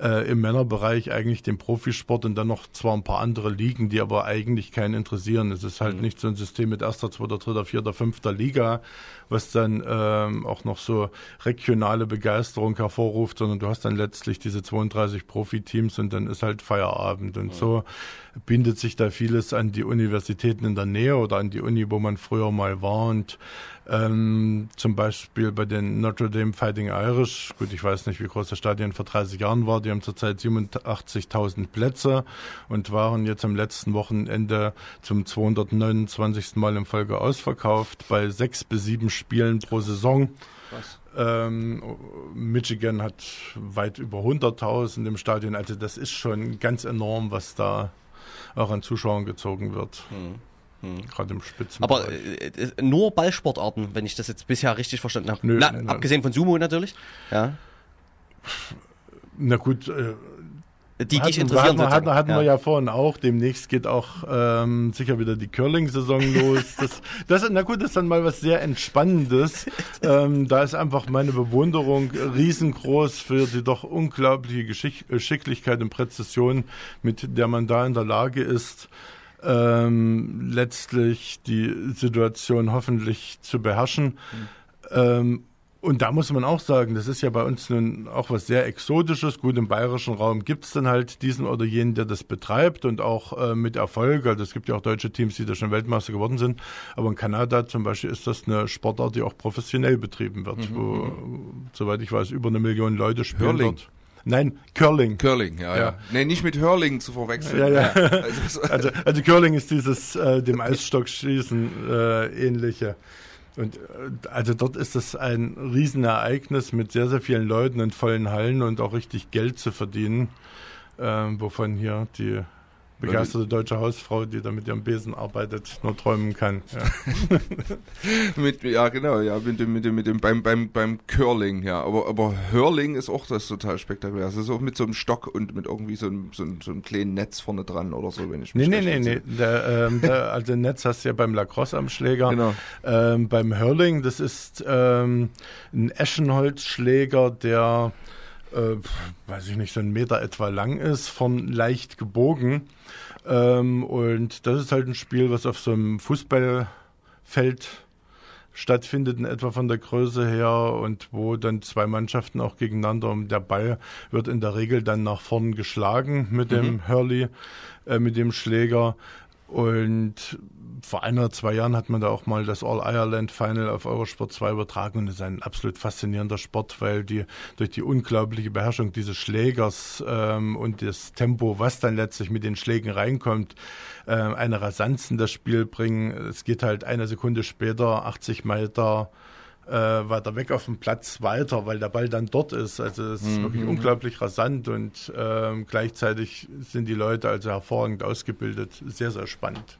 äh, im Männerbereich eigentlich den Profisport und dann noch zwar ein paar andere Ligen, die aber eigentlich keinen interessieren. Es ist halt nicht so ein System mit erster, zweiter, dritter, vierter, fünfter Liga, was dann ähm, auch noch so regionale Begeisterung hervorruft, sondern du hast dann letztlich diese 32 Profiteams und dann ist halt Feierabend und so bindet sich da vieles an die Universitäten in der Nähe oder an die Uni, wo man früher mal war und ähm, zum Beispiel bei den Notre Dame Fighting Irish, gut, ich weiß nicht, wie groß das Stadion vor 30 Jahren war, die haben zurzeit 87.000 Plätze und waren jetzt am letzten Wochenende zum 229. Mal in Folge ausverkauft bei sechs bis sieben Spielen pro Saison. Ähm, Michigan hat weit über 100.000 im Stadion, also das ist schon ganz enorm, was da auch an Zuschauern gezogen wird. Gerade im Spitzenbereich. Aber äh, äh, nur Ballsportarten, wenn ich das jetzt bisher richtig verstanden habe. Nö, Na, nein, nein. abgesehen von Sumo natürlich. Ja. Na gut, äh, Die dich hatten, interessieren hatten, hatten, hatten ja. wir ja vorhin auch. Demnächst geht auch ähm, sicher wieder die Curling-Saison *laughs* los. Das, das, na gut, das ist dann mal was sehr Entspannendes. *laughs* ähm, da ist einfach meine Bewunderung riesengroß für die doch unglaubliche Geschick äh, Schicklichkeit und Präzision, mit der man da in der Lage ist, ähm, letztlich die Situation hoffentlich zu beherrschen. Ähm, und da muss man auch sagen, das ist ja bei uns nun auch was sehr Exotisches. Gut, im bayerischen Raum gibt es dann halt diesen oder jenen, der das betreibt und auch äh, mit Erfolg. Also es gibt ja auch deutsche Teams, die da schon Weltmeister geworden sind. Aber in Kanada zum Beispiel ist das eine Sportart, die auch professionell betrieben wird, Mhm, wo, soweit ich weiß, über eine Million Leute spielen Hurling. dort. Nein, Curling. Curling, ja, ja. Nee, nicht mit Hurling zu verwechseln. Ja, ja. *laughs* Also, *laughs* Also, also Curling ist dieses äh, dem Eisstockschießen äh, ähnliche. Und äh, also dort ist es ein Riesenereignis mit sehr, sehr vielen Leuten in vollen Hallen und auch richtig Geld zu verdienen, äh, wovon hier die begeisterte deutsche Hausfrau, die da mit ihrem Besen arbeitet, nur träumen kann. Ja. *laughs* mit, ja, genau, ja, mit dem, mit dem, mit dem, beim, beim, beim Curling, ja. Aber, aber Hurling ist auch das total spektakulär. Das ist auch mit so einem Stock und mit irgendwie so einem, so einem, so einem kleinen Netz vorne dran oder so, wenn ich Nee, mich nee, nee, nee. entsinne. Der, ähm, der, *laughs* also Netz hast du ja beim Lacrosse am Schläger. Genau. Ähm, beim Hurling, das ist ähm, ein Eschenholzschläger, der, äh, weiß ich nicht, so einen Meter etwa lang ist, von leicht gebogen. Ähm, und das ist halt ein Spiel, was auf so einem Fußballfeld stattfindet, in etwa von der Größe her und wo dann zwei Mannschaften auch gegeneinander und der Ball wird in der Regel dann nach vorn geschlagen mit dem Hurley, äh, mit dem Schläger. Und vor ein oder zwei Jahren hat man da auch mal das All-Ireland Final auf Eurosport 2 übertragen und es ist ein absolut faszinierender Sport, weil die durch die unglaubliche Beherrschung dieses Schlägers ähm, und das Tempo, was dann letztlich mit den Schlägen reinkommt, äh, eine Rasanz in das Spiel bringen. Es geht halt eine Sekunde später 80 Meter äh, weiter weg auf dem Platz weiter, weil der Ball dann dort ist. Also es ist Mhm. wirklich unglaublich rasant und ähm, gleichzeitig sind die Leute also hervorragend ausgebildet. Sehr, sehr spannend.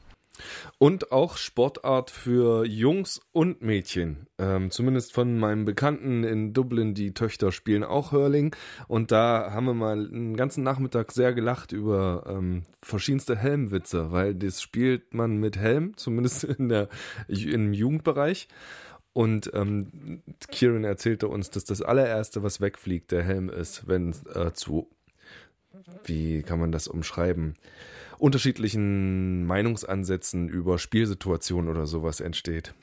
Und auch Sportart für Jungs und Mädchen. Ähm, zumindest von meinem Bekannten in Dublin, die Töchter spielen auch Hurling. Und da haben wir mal einen ganzen Nachmittag sehr gelacht über ähm, verschiedenste Helmwitze, weil das spielt man mit Helm, zumindest *laughs* in der, im Jugendbereich. Und ähm, Kieran erzählte uns, dass das allererste, was wegfliegt, der Helm ist, wenn äh, zu, wie kann man das umschreiben, unterschiedlichen Meinungsansätzen über Spielsituationen oder sowas entsteht.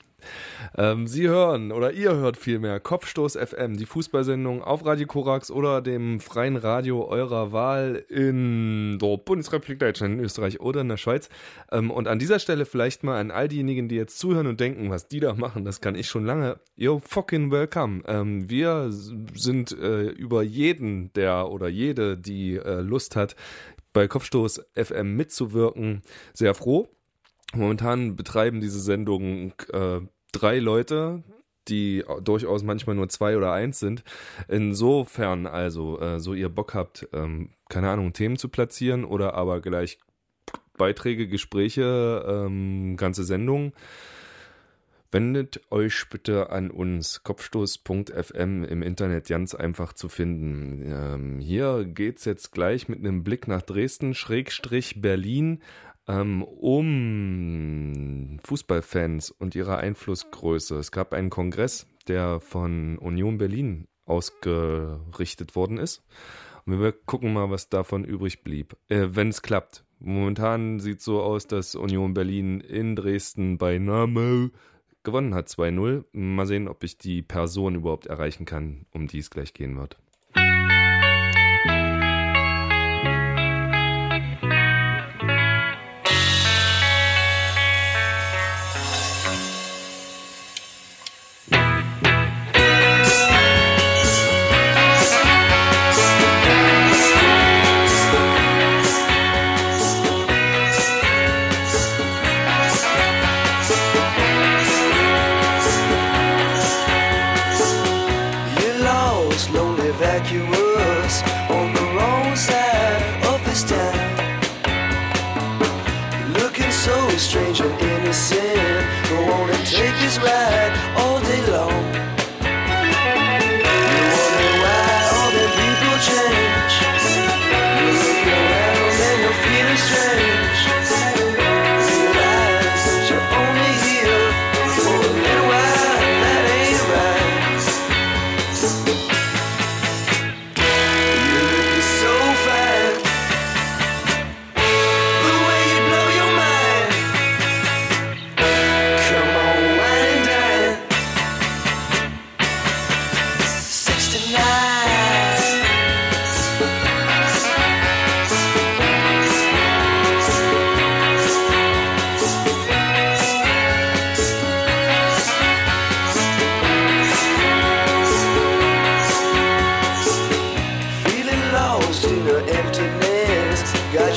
Ähm, Sie hören oder ihr hört vielmehr Kopfstoß FM, die Fußballsendung auf Radio Korax oder dem freien Radio eurer Wahl in der Bundesrepublik Deutschland, in Österreich oder in der Schweiz. Ähm, und an dieser Stelle vielleicht mal an all diejenigen, die jetzt zuhören und denken, was die da machen, das kann ich schon lange. Yo, fucking welcome. Ähm, wir sind äh, über jeden, der oder jede, die äh, Lust hat, bei Kopfstoß FM mitzuwirken, sehr froh. Momentan betreiben diese Sendung äh, drei Leute, die durchaus manchmal nur zwei oder eins sind. Insofern also, äh, so ihr Bock habt, ähm, keine Ahnung, Themen zu platzieren oder aber gleich Beiträge, Gespräche, ähm, ganze Sendungen. Wendet euch bitte an uns, kopfstoß.fm im Internet ganz einfach zu finden. Ähm, hier geht's jetzt gleich mit einem Blick nach Dresden, Schrägstrich Berlin, ähm, um Fußballfans und ihre Einflussgröße. Es gab einen Kongress, der von Union Berlin ausgerichtet worden ist. Und wir gucken mal, was davon übrig blieb, äh, wenn es klappt. Momentan sieht so aus, dass Union Berlin in Dresden bei Name gewonnen hat 2-0. Mal sehen, ob ich die Person überhaupt erreichen kann, um die es gleich gehen wird.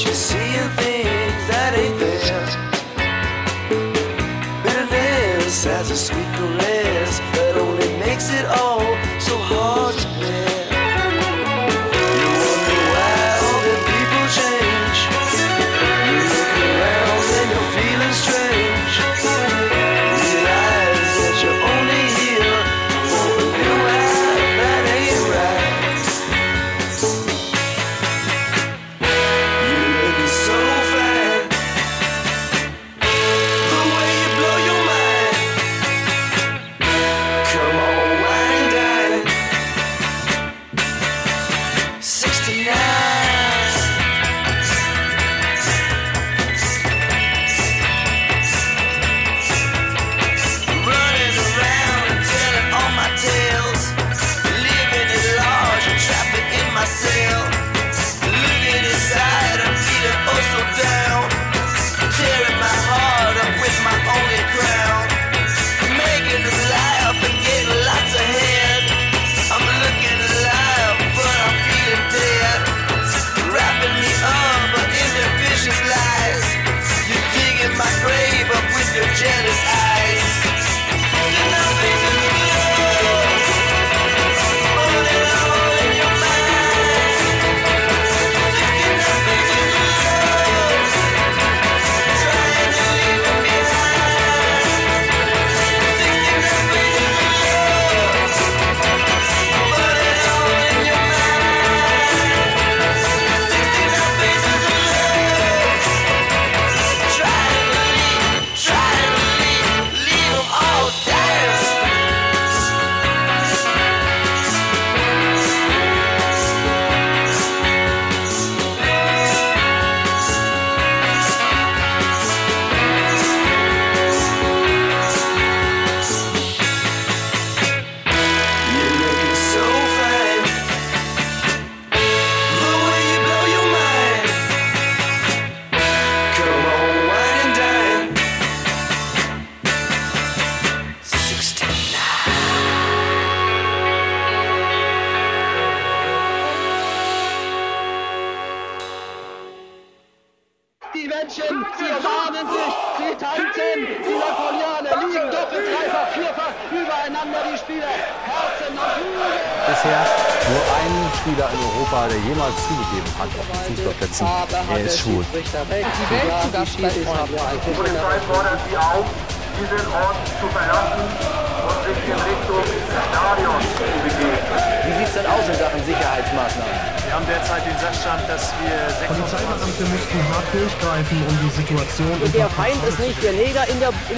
You're seeing things that ain't there.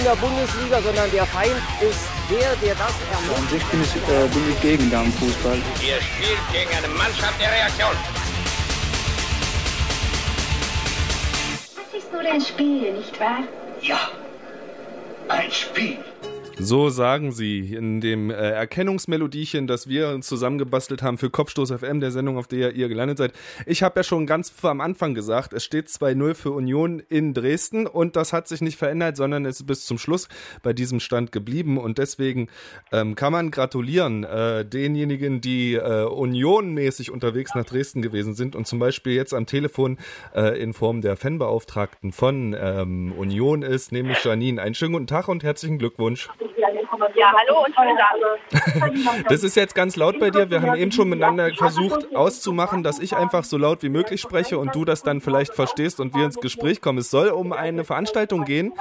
Der, Bundesliga, sondern der Feind ist der, der das ermöglicht. An sich bin ich, äh, bin ich gegen Damenfußball. Ihr spielt gegen eine Mannschaft der Reaktion. Das ist nur ein Spiel, nicht wahr? So sagen sie in dem äh, Erkennungsmelodiechen, das wir uns zusammengebastelt haben für Kopfstoß FM, der Sendung, auf der ihr gelandet seid. Ich habe ja schon ganz am Anfang gesagt, es steht 2-0 für Union in Dresden und das hat sich nicht verändert, sondern ist bis zum Schluss bei diesem Stand geblieben und deswegen ähm, kann man gratulieren äh, denjenigen, die äh, unionmäßig unterwegs nach Dresden gewesen sind und zum Beispiel jetzt am Telefon äh, in Form der Fanbeauftragten von ähm, Union ist, nämlich Janine. Einen schönen guten Tag und herzlichen Glückwunsch. Ja, hallo und vielen Dank. *laughs* Das ist jetzt ganz laut bei dir. Wir haben eben schon miteinander versucht auszumachen, dass ich einfach so laut wie möglich spreche und du das dann vielleicht verstehst und wir ins Gespräch kommen. Es soll um eine Veranstaltung gehen,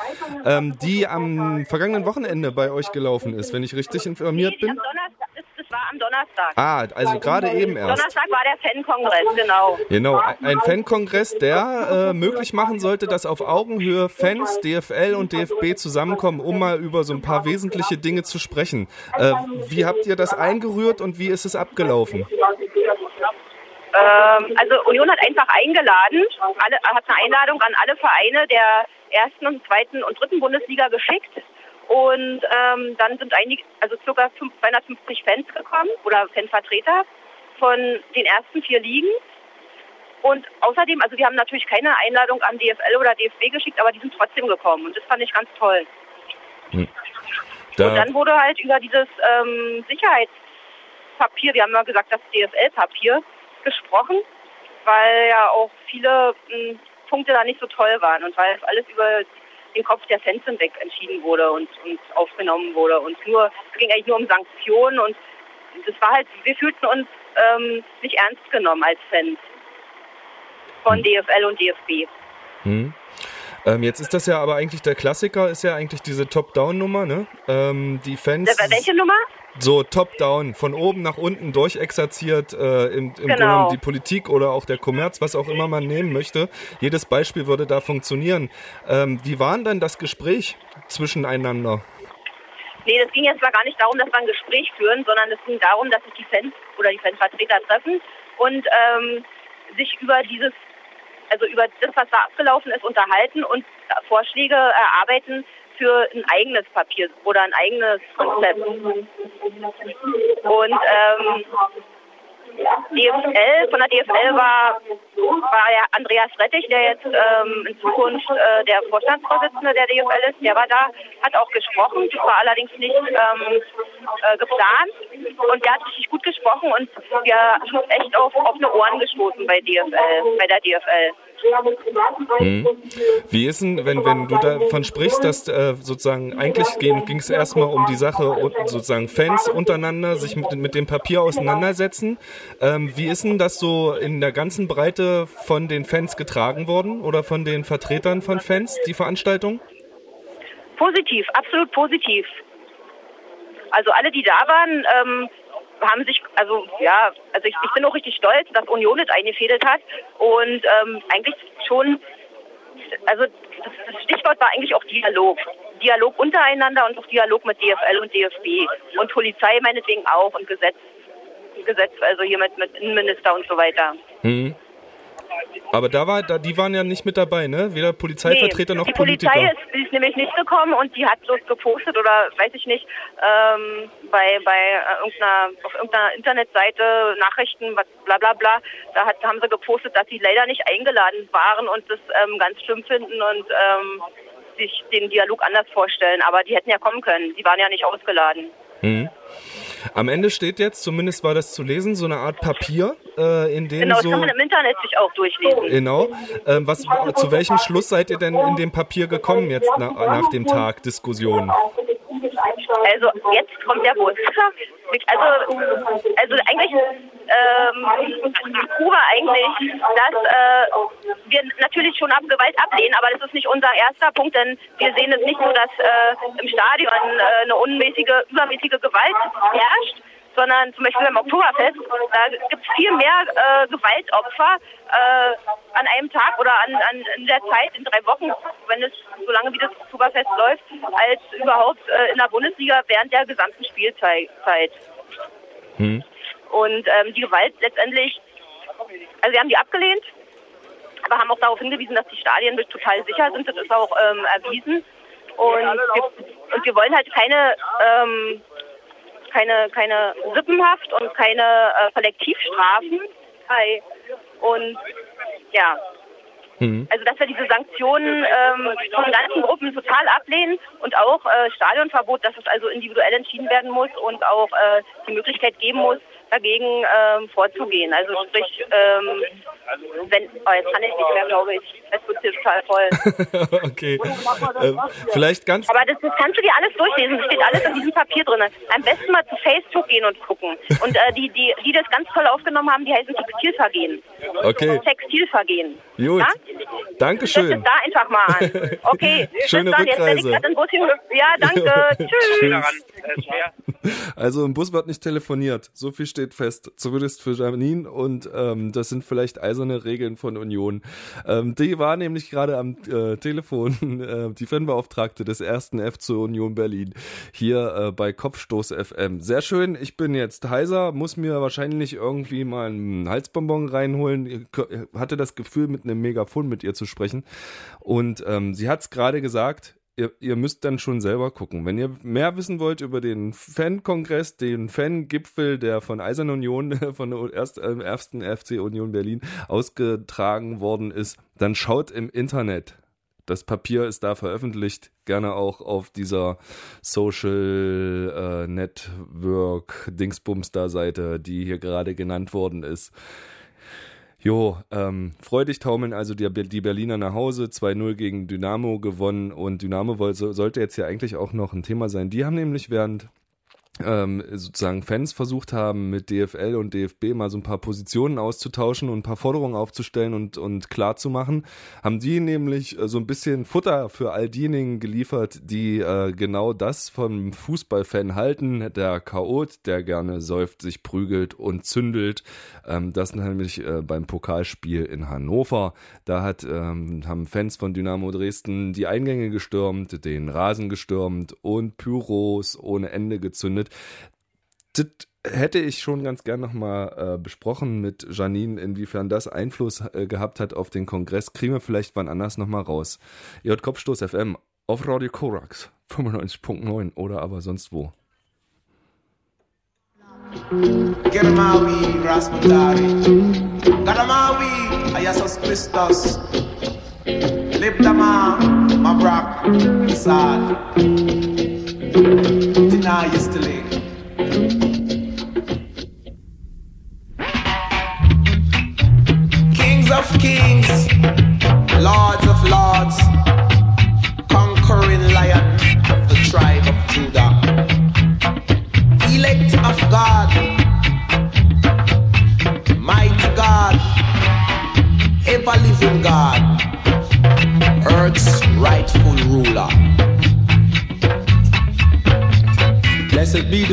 ähm, die am vergangenen Wochenende bei euch gelaufen ist, wenn ich richtig informiert bin. Am Donnerstag, das, das war am Donnerstag. Ah, also gerade eben erst. Donnerstag war der Fankongress, genau. Genau, ein Fankongress, der äh, möglich machen sollte, dass auf Augenhöhe Fans, DFL und DFB zusammenkommen, um mal über so ein paar wesentliche Dinge zu sprechen. Äh, wie habt ihr das eingerührt und wie ist es abgelaufen? Ähm, also Union hat einfach eingeladen, alle, hat eine Einladung an alle Vereine der ersten und zweiten und dritten Bundesliga geschickt. Und ähm, dann sind einige, also circa 250 Fans gekommen oder Fanvertreter von den ersten vier Ligen. Und außerdem, also wir haben natürlich keine Einladung an DFL oder DFB geschickt, aber die sind trotzdem gekommen. Und das fand ich ganz toll. Hm. Und dann wurde halt über dieses ähm, Sicherheitspapier, wir haben mal gesagt, das DFL-Papier, gesprochen, weil ja auch viele mh, Punkte da nicht so toll waren und weil alles über den Kopf der Fans hinweg entschieden wurde und, und aufgenommen wurde. Und nur, es ging eigentlich nur um Sanktionen und das war halt, wir fühlten uns ähm, nicht ernst genommen als Fans von DFL und DFB. Hm. Ähm, jetzt ist das ja aber eigentlich der Klassiker, ist ja eigentlich diese Top-Down-Nummer, ne? Ähm, die Fans. Welche Nummer? So Top-Down, von oben nach unten durchexerziert, äh, im, im Genau. Grunde die Politik oder auch der Kommerz, was auch immer man nehmen möchte. Jedes Beispiel würde da funktionieren. Ähm, wie war denn dann das Gespräch zwischeneinander? Nee, das ging jetzt mal gar nicht darum, dass wir ein Gespräch führen, sondern es ging darum, dass sich die Fans oder die Fanvertreter treffen und ähm, sich über dieses, also über das, was da abgelaufen ist, unterhalten und Vorschläge erarbeiten für ein eigenes Papier oder ein eigenes Konzept. Und ähm, DFL, von der DFL war, war der Andreas Rettich, der jetzt ähm, in Zukunft äh, der Vorstandsvorsitzende der DFL ist, der war da, hat auch gesprochen, das war allerdings nicht ähm, äh, geplant und der hat richtig gut gesprochen und wir sind echt auf offene Ohren gestoßen bei DFL, bei der DFL. Hm. Wie ist denn, wenn, wenn du davon sprichst, dass äh, sozusagen eigentlich ging es erstmal um die Sache, und sozusagen Fans untereinander sich mit, mit dem Papier auseinandersetzen. Ähm, wie ist denn das so in der ganzen Breite von den Fans getragen worden oder von den Vertretern von Fans, die Veranstaltung? Positiv, absolut positiv. Also alle, die da waren, ähm, haben sich, also ja, also ich, ich bin auch richtig stolz, dass Union das eingefädelt hat und ähm, eigentlich schon, also das, das Stichwort war eigentlich auch Dialog. Dialog untereinander und auch Dialog mit DFL und DFB und Polizei meinetwegen auch und Gesetz, Gesetz also hier mit, mit Innenminister und so weiter. Hm. Aber da war, da, die waren ja nicht mit dabei, ne? Weder Polizeivertreter nee, noch die Politiker. Polizei ist, ist nämlich nicht gekommen und die hat bloß gepostet oder weiß ich nicht ähm, bei bei äh, irgendeiner auf irgendeiner Internetseite Nachrichten was bla bla bla da hat, haben sie gepostet, dass sie leider nicht eingeladen waren und das ähm, ganz schlimm finden und ähm, sich den Dialog anders vorstellen. Aber die hätten ja kommen können. Die waren ja nicht ausgeladen. Hm. Am Ende steht jetzt, zumindest war das zu lesen, so eine Art Papier, äh, in dem Genau, das so. kann man im Internet sich auch durchlesen. Genau. Ähm, was, zu welchem Schluss seid ihr denn in dem Papier gekommen jetzt na, nach dem Tag Diskussion? Also jetzt kommt der Bus. Also, also eigentlich ähm, Kuba eigentlich, dass äh, wir natürlich schon ab Gewalt ablehnen, aber das ist nicht unser erster Punkt, denn wir sehen es nicht so, dass äh, im Stadion äh, eine unmäßige, übermäßige Gewalt herrscht, sondern zum Beispiel beim Oktoberfest, da gibt es viel mehr äh, Gewaltopfer äh, an einem Tag oder an, an in der Zeit, in drei Wochen, wenn es so lange wie das Oktoberfest läuft, als überhaupt äh, in der Bundesliga während der gesamten Spielzeit. Hm. Und ähm, die Gewalt letztendlich, also wir haben die abgelehnt, aber haben auch darauf hingewiesen, dass die Stadien total sicher sind. Das ist auch ähm, erwiesen. Und wir, und wir wollen halt keine ähm, keine, keine Sippenhaft und keine äh, Kollektivstrafen. Hi. Und ja, Hm. also dass wir diese Sanktionen ähm, von ganzen Gruppen total ablehnen und auch äh, Stadionverbot, dass es also individuell entschieden werden muss und auch äh, die Möglichkeit geben muss, dagegen ähm, vorzugehen. Also sprich, ähm, wenn, oh, jetzt kann ich nicht mehr, glaube ich. Es wird hier total voll. *laughs* okay. Ähm, vielleicht ganz. Aber das, das kannst du dir alles durchlesen. Das steht alles in diesem Papier drin. Am besten mal zu Facebook gehen und gucken. Und äh, die, die, die das ganz toll aufgenommen haben, die heißen Textilvergehen. Okay. Textilvergehen. Gut. Ja? Dankeschön. Es da einfach mal an. *laughs* Okay. Schöne Bis dann. Jetzt werde ich Rückreise. den Bus hin- Ja, danke. *laughs* Tschüss. Also im Bus wird nicht telefoniert. So viel steht fest. Zumindest für Janine. Und ähm, das sind vielleicht eiserne Regeln von Union. Ähm, die war nämlich gerade am äh, Telefon, *laughs* äh, die Fanbeauftragte des ersten FC Union Berlin. Hier äh, bei Kopfstoß FM. Sehr schön. Ich bin jetzt heiser, muss mir wahrscheinlich irgendwie mal einen Halsbonbon reinholen. Ich hatte das Gefühl, mit einem Megafon mit ihr zu sprechen. Und ähm, sie hat es gerade gesagt, ihr, ihr müsst dann schon selber gucken. Wenn ihr mehr wissen wollt über den Fan-Kongress, den Fan-Gipfel, der von Eisern Union, *laughs* von der erst, äh, ersten FC Union Berlin ausgetragen worden ist, dann schaut im Internet. Das Papier ist da veröffentlicht, gerne auch auf dieser Social äh, Network Dingsbums da Seite, die hier gerade genannt worden ist. Jo, ähm, freudig taumeln also die, die Berliner nach Hause, 2-0 gegen Dynamo gewonnen und Dynamo wollte, sollte jetzt ja eigentlich auch noch ein Thema sein. Die haben nämlich während ähm, sozusagen Fans versucht haben, mit DFL und DFB mal so ein paar Positionen auszutauschen und ein paar Forderungen aufzustellen und, und klar zu machen, haben die nämlich äh, so ein bisschen Futter für all diejenigen geliefert, die äh, genau das vom Fußballfan halten, der Chaot, der gerne säuft, sich prügelt und zündelt. Ähm, das nämlich äh, beim Pokalspiel in Hannover. Da hat, ähm, haben Fans von Dynamo Dresden die Eingänge gestürmt, den Rasen gestürmt und Pyros ohne Ende gezündet. Das hätte ich schon ganz gern nochmal äh, besprochen mit Janine, inwiefern das Einfluss äh, gehabt hat auf den Kongress. Kriegen wir vielleicht wann anders nochmal raus. Hört Kopfstoß FM auf Radio Korax 95.9 oder aber sonst wo. Germawi Rasputari Gadamawi Ayasos Christos Liptama Mabrak Isad Tina Yistili Kings of kings Lords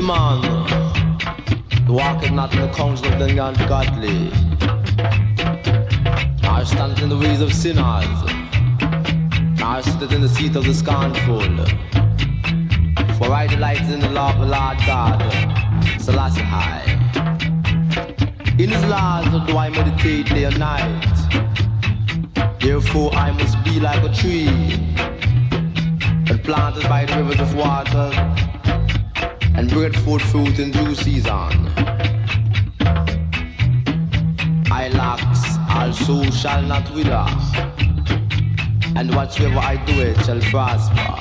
man walketh not in the counsel of the ungodly, nor standeth in the ways of sinners, nor sitteth in the seat of the scornful. For I delight in the law of the Lord God, Selassie high. In his laws do I meditate day and night. Therefore I must be like a tree that planted by the rivers of water and forth fruit in due season. I lacks also shall not wither, and whatsoever I do it shall prosper.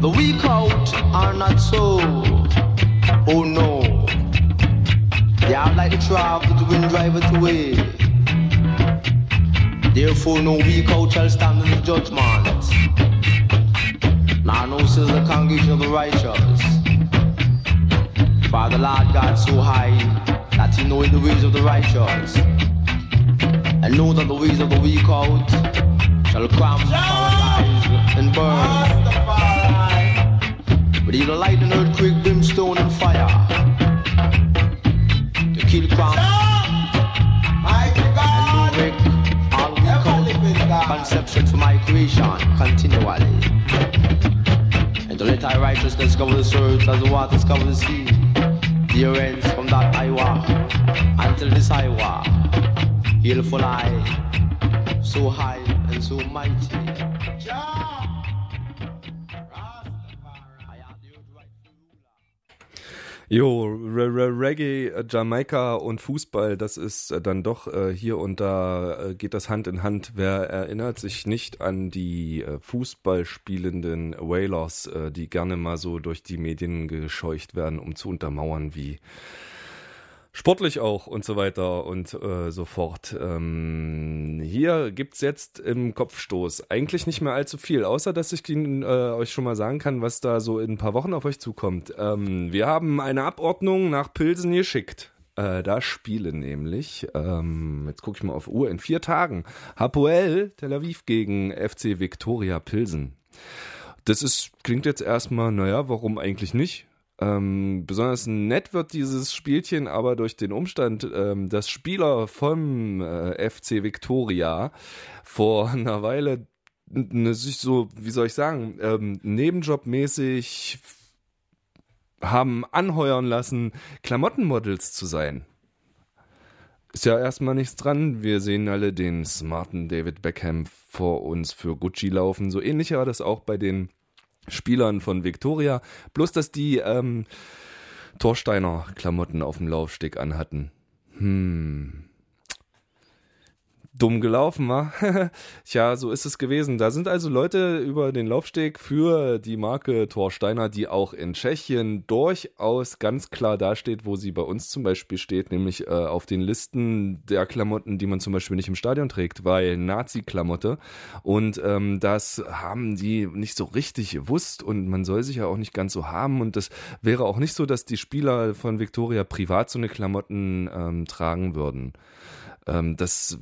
The weak out are not so. Oh no. They are like the travel that the wind driveth away. Therefore, no weak out shall stand in the judgment. Now, no says the congregation of the righteous. For the Lord God so high that he knoweth the ways of the righteous. And know that the ways of the weak out shall come paralyze and burn. But he'll light an earthquake, brimstone, and fire. To kill all weak for my creation continually. Let thy righteousness cover the earth as the waters cover the sea. The ends from that I walk until this I walk. He'll fly so high and so mighty. Jo, Re Re Reggae, äh, Jamaika und Fußball, das ist äh, dann doch äh, hier und da äh, geht das Hand in Hand. Wer erinnert sich nicht an die äh, Fußball spielenden Whalers, äh, die gerne mal so durch die Medien gescheucht werden, um zu untermauern, wie sportlich auch und so weiter und äh, so fort. Ähm, hier gibt's jetzt im Kopfstoß eigentlich nicht mehr allzu viel, außer dass ich Ihnen, äh, euch schon mal sagen kann, was da so in ein paar Wochen auf euch zukommt. Ähm, wir haben eine Abordnung nach Pilsen geschickt. Äh, da spielen nämlich, ähm, jetzt gucke ich mal auf Uhr, in vier Tagen Hapoel Tel Aviv gegen FC Viktoria Pilsen. Das ist, klingt jetzt erstmal, naja, warum eigentlich nicht? Ähm, besonders nett wird dieses Spielchen aber durch den Umstand, ähm, dass Spieler vom äh, FC Victoria vor *laughs* einer Weile sich so, wie soll ich sagen, ähm, nebenjobmäßig haben anheuern lassen, Klamottenmodels zu sein. Ist ja erstmal nichts dran. Wir sehen alle den smarten David Beckham vor uns für Gucci laufen. So ähnlich war das auch bei den Spielern von Victoria. Bloß, dass die ähm, Torsteiner Klamotten auf dem Laufsteg anhatten. Hm. Dumm gelaufen, war. Tja, *laughs* so ist es gewesen. Da sind also Leute über den Laufsteg für die Marke Torsteiner, die auch in Tschechien durchaus ganz klar dasteht, wo sie bei uns zum Beispiel steht, nämlich äh, auf den Listen der Klamotten, die man zum Beispiel nicht im Stadion trägt, weil Nazi-Klamotte. Und ähm, das haben die nicht so richtig gewusst und man soll sich ja auch nicht ganz so haben. Und das wäre auch nicht so, dass die Spieler von Victoria privat so eine Klamotten ähm, tragen würden. Ähm, das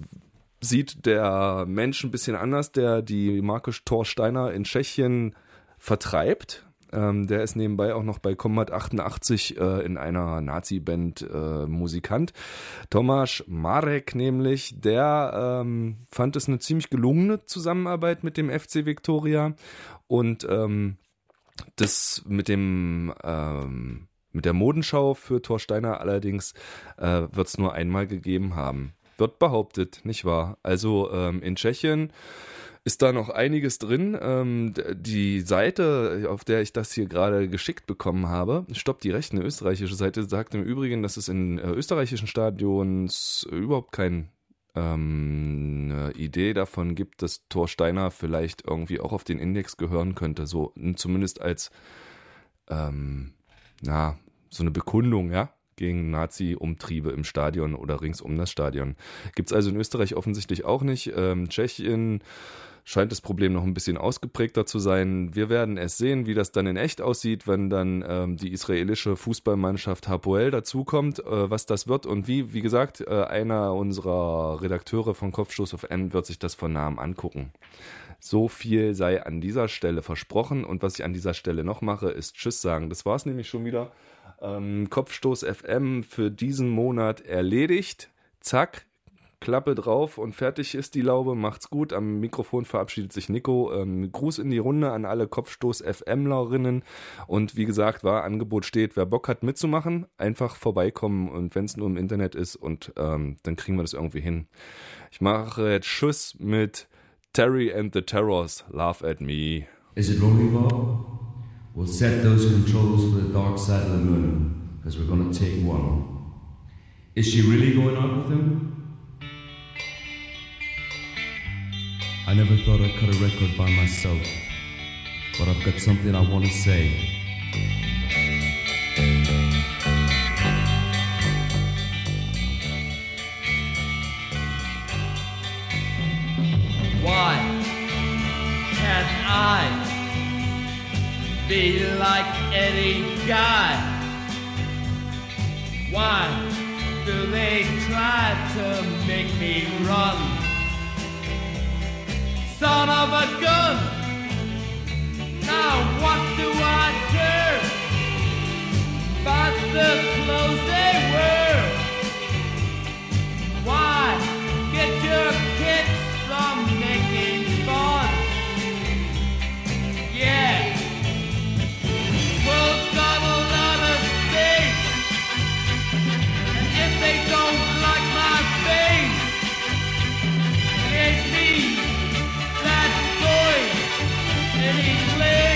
sieht der Mensch ein bisschen anders, der die Marke Thorsteiner in Tschechien vertreibt. Ähm, der ist nebenbei auch noch bei Combat 88 äh, in einer Nazi-Band äh, Musikant. Tomasz Marek nämlich, der ähm, fand es eine ziemlich gelungene Zusammenarbeit mit dem FC Victoria und ähm, das mit dem ähm, mit der Modenschau für Thorsteiner allerdings äh, wird es nur einmal gegeben haben. Wird behauptet, nicht wahr? Also ähm, in Tschechien ist da noch einiges drin. Ähm, die Seite, auf der ich das hier gerade geschickt bekommen habe, stoppt die rechte österreichische Seite, sagt im Übrigen, dass es in äh, österreichischen Stadions überhaupt kein ähm, Idee davon gibt, dass Thorsteiner vielleicht irgendwie auch auf den Index gehören könnte, so zumindest als ähm, na, so eine Bekundung, ja, gegen Nazi-Umtriebe im Stadion oder rings um das Stadion. Gibt's also in Österreich offensichtlich auch nicht. Ähm, Tschechien scheint das Problem noch ein bisschen ausgeprägter zu sein. Wir werden es sehen, wie das dann in echt aussieht, wenn dann ähm, die israelische Fußballmannschaft Hapoel dazukommt, äh, was das wird und wie. Wie gesagt, äh, einer unserer Redakteure von Kopfstoß auf N wird sich das von nahem angucken. So viel sei an dieser Stelle versprochen und was ich an dieser Stelle noch mache, ist Tschüss sagen. Das war es nämlich schon wieder. Ähm, Kopfstoß FM für diesen Monat erledigt. Zack, Klappe drauf und fertig ist die Laube. Macht's gut. Am Mikrofon verabschiedet sich Nico. Ähm, Gruß in die Runde an alle Kopfstoß FMlerinnen. Und wie gesagt, war Angebot steht, wer Bock hat mitzumachen, einfach vorbeikommen und wenn es nur im Internet ist und ähm, dann kriegen wir das irgendwie hin. Ich mache jetzt Schuss mit Terry and the Terrors. Laugh at me. Is it rolling, Bob? We'll set those controls for the dark side of the moon, because we're gonna take one. Is she really going out with him? I never thought I'd cut a record by myself. but I've got something I want to say. Why can't I be like any guy? Why do they try to make me run? Son of a gun! Now what do I care? About the clothes they wear? Why get your kids from making city place.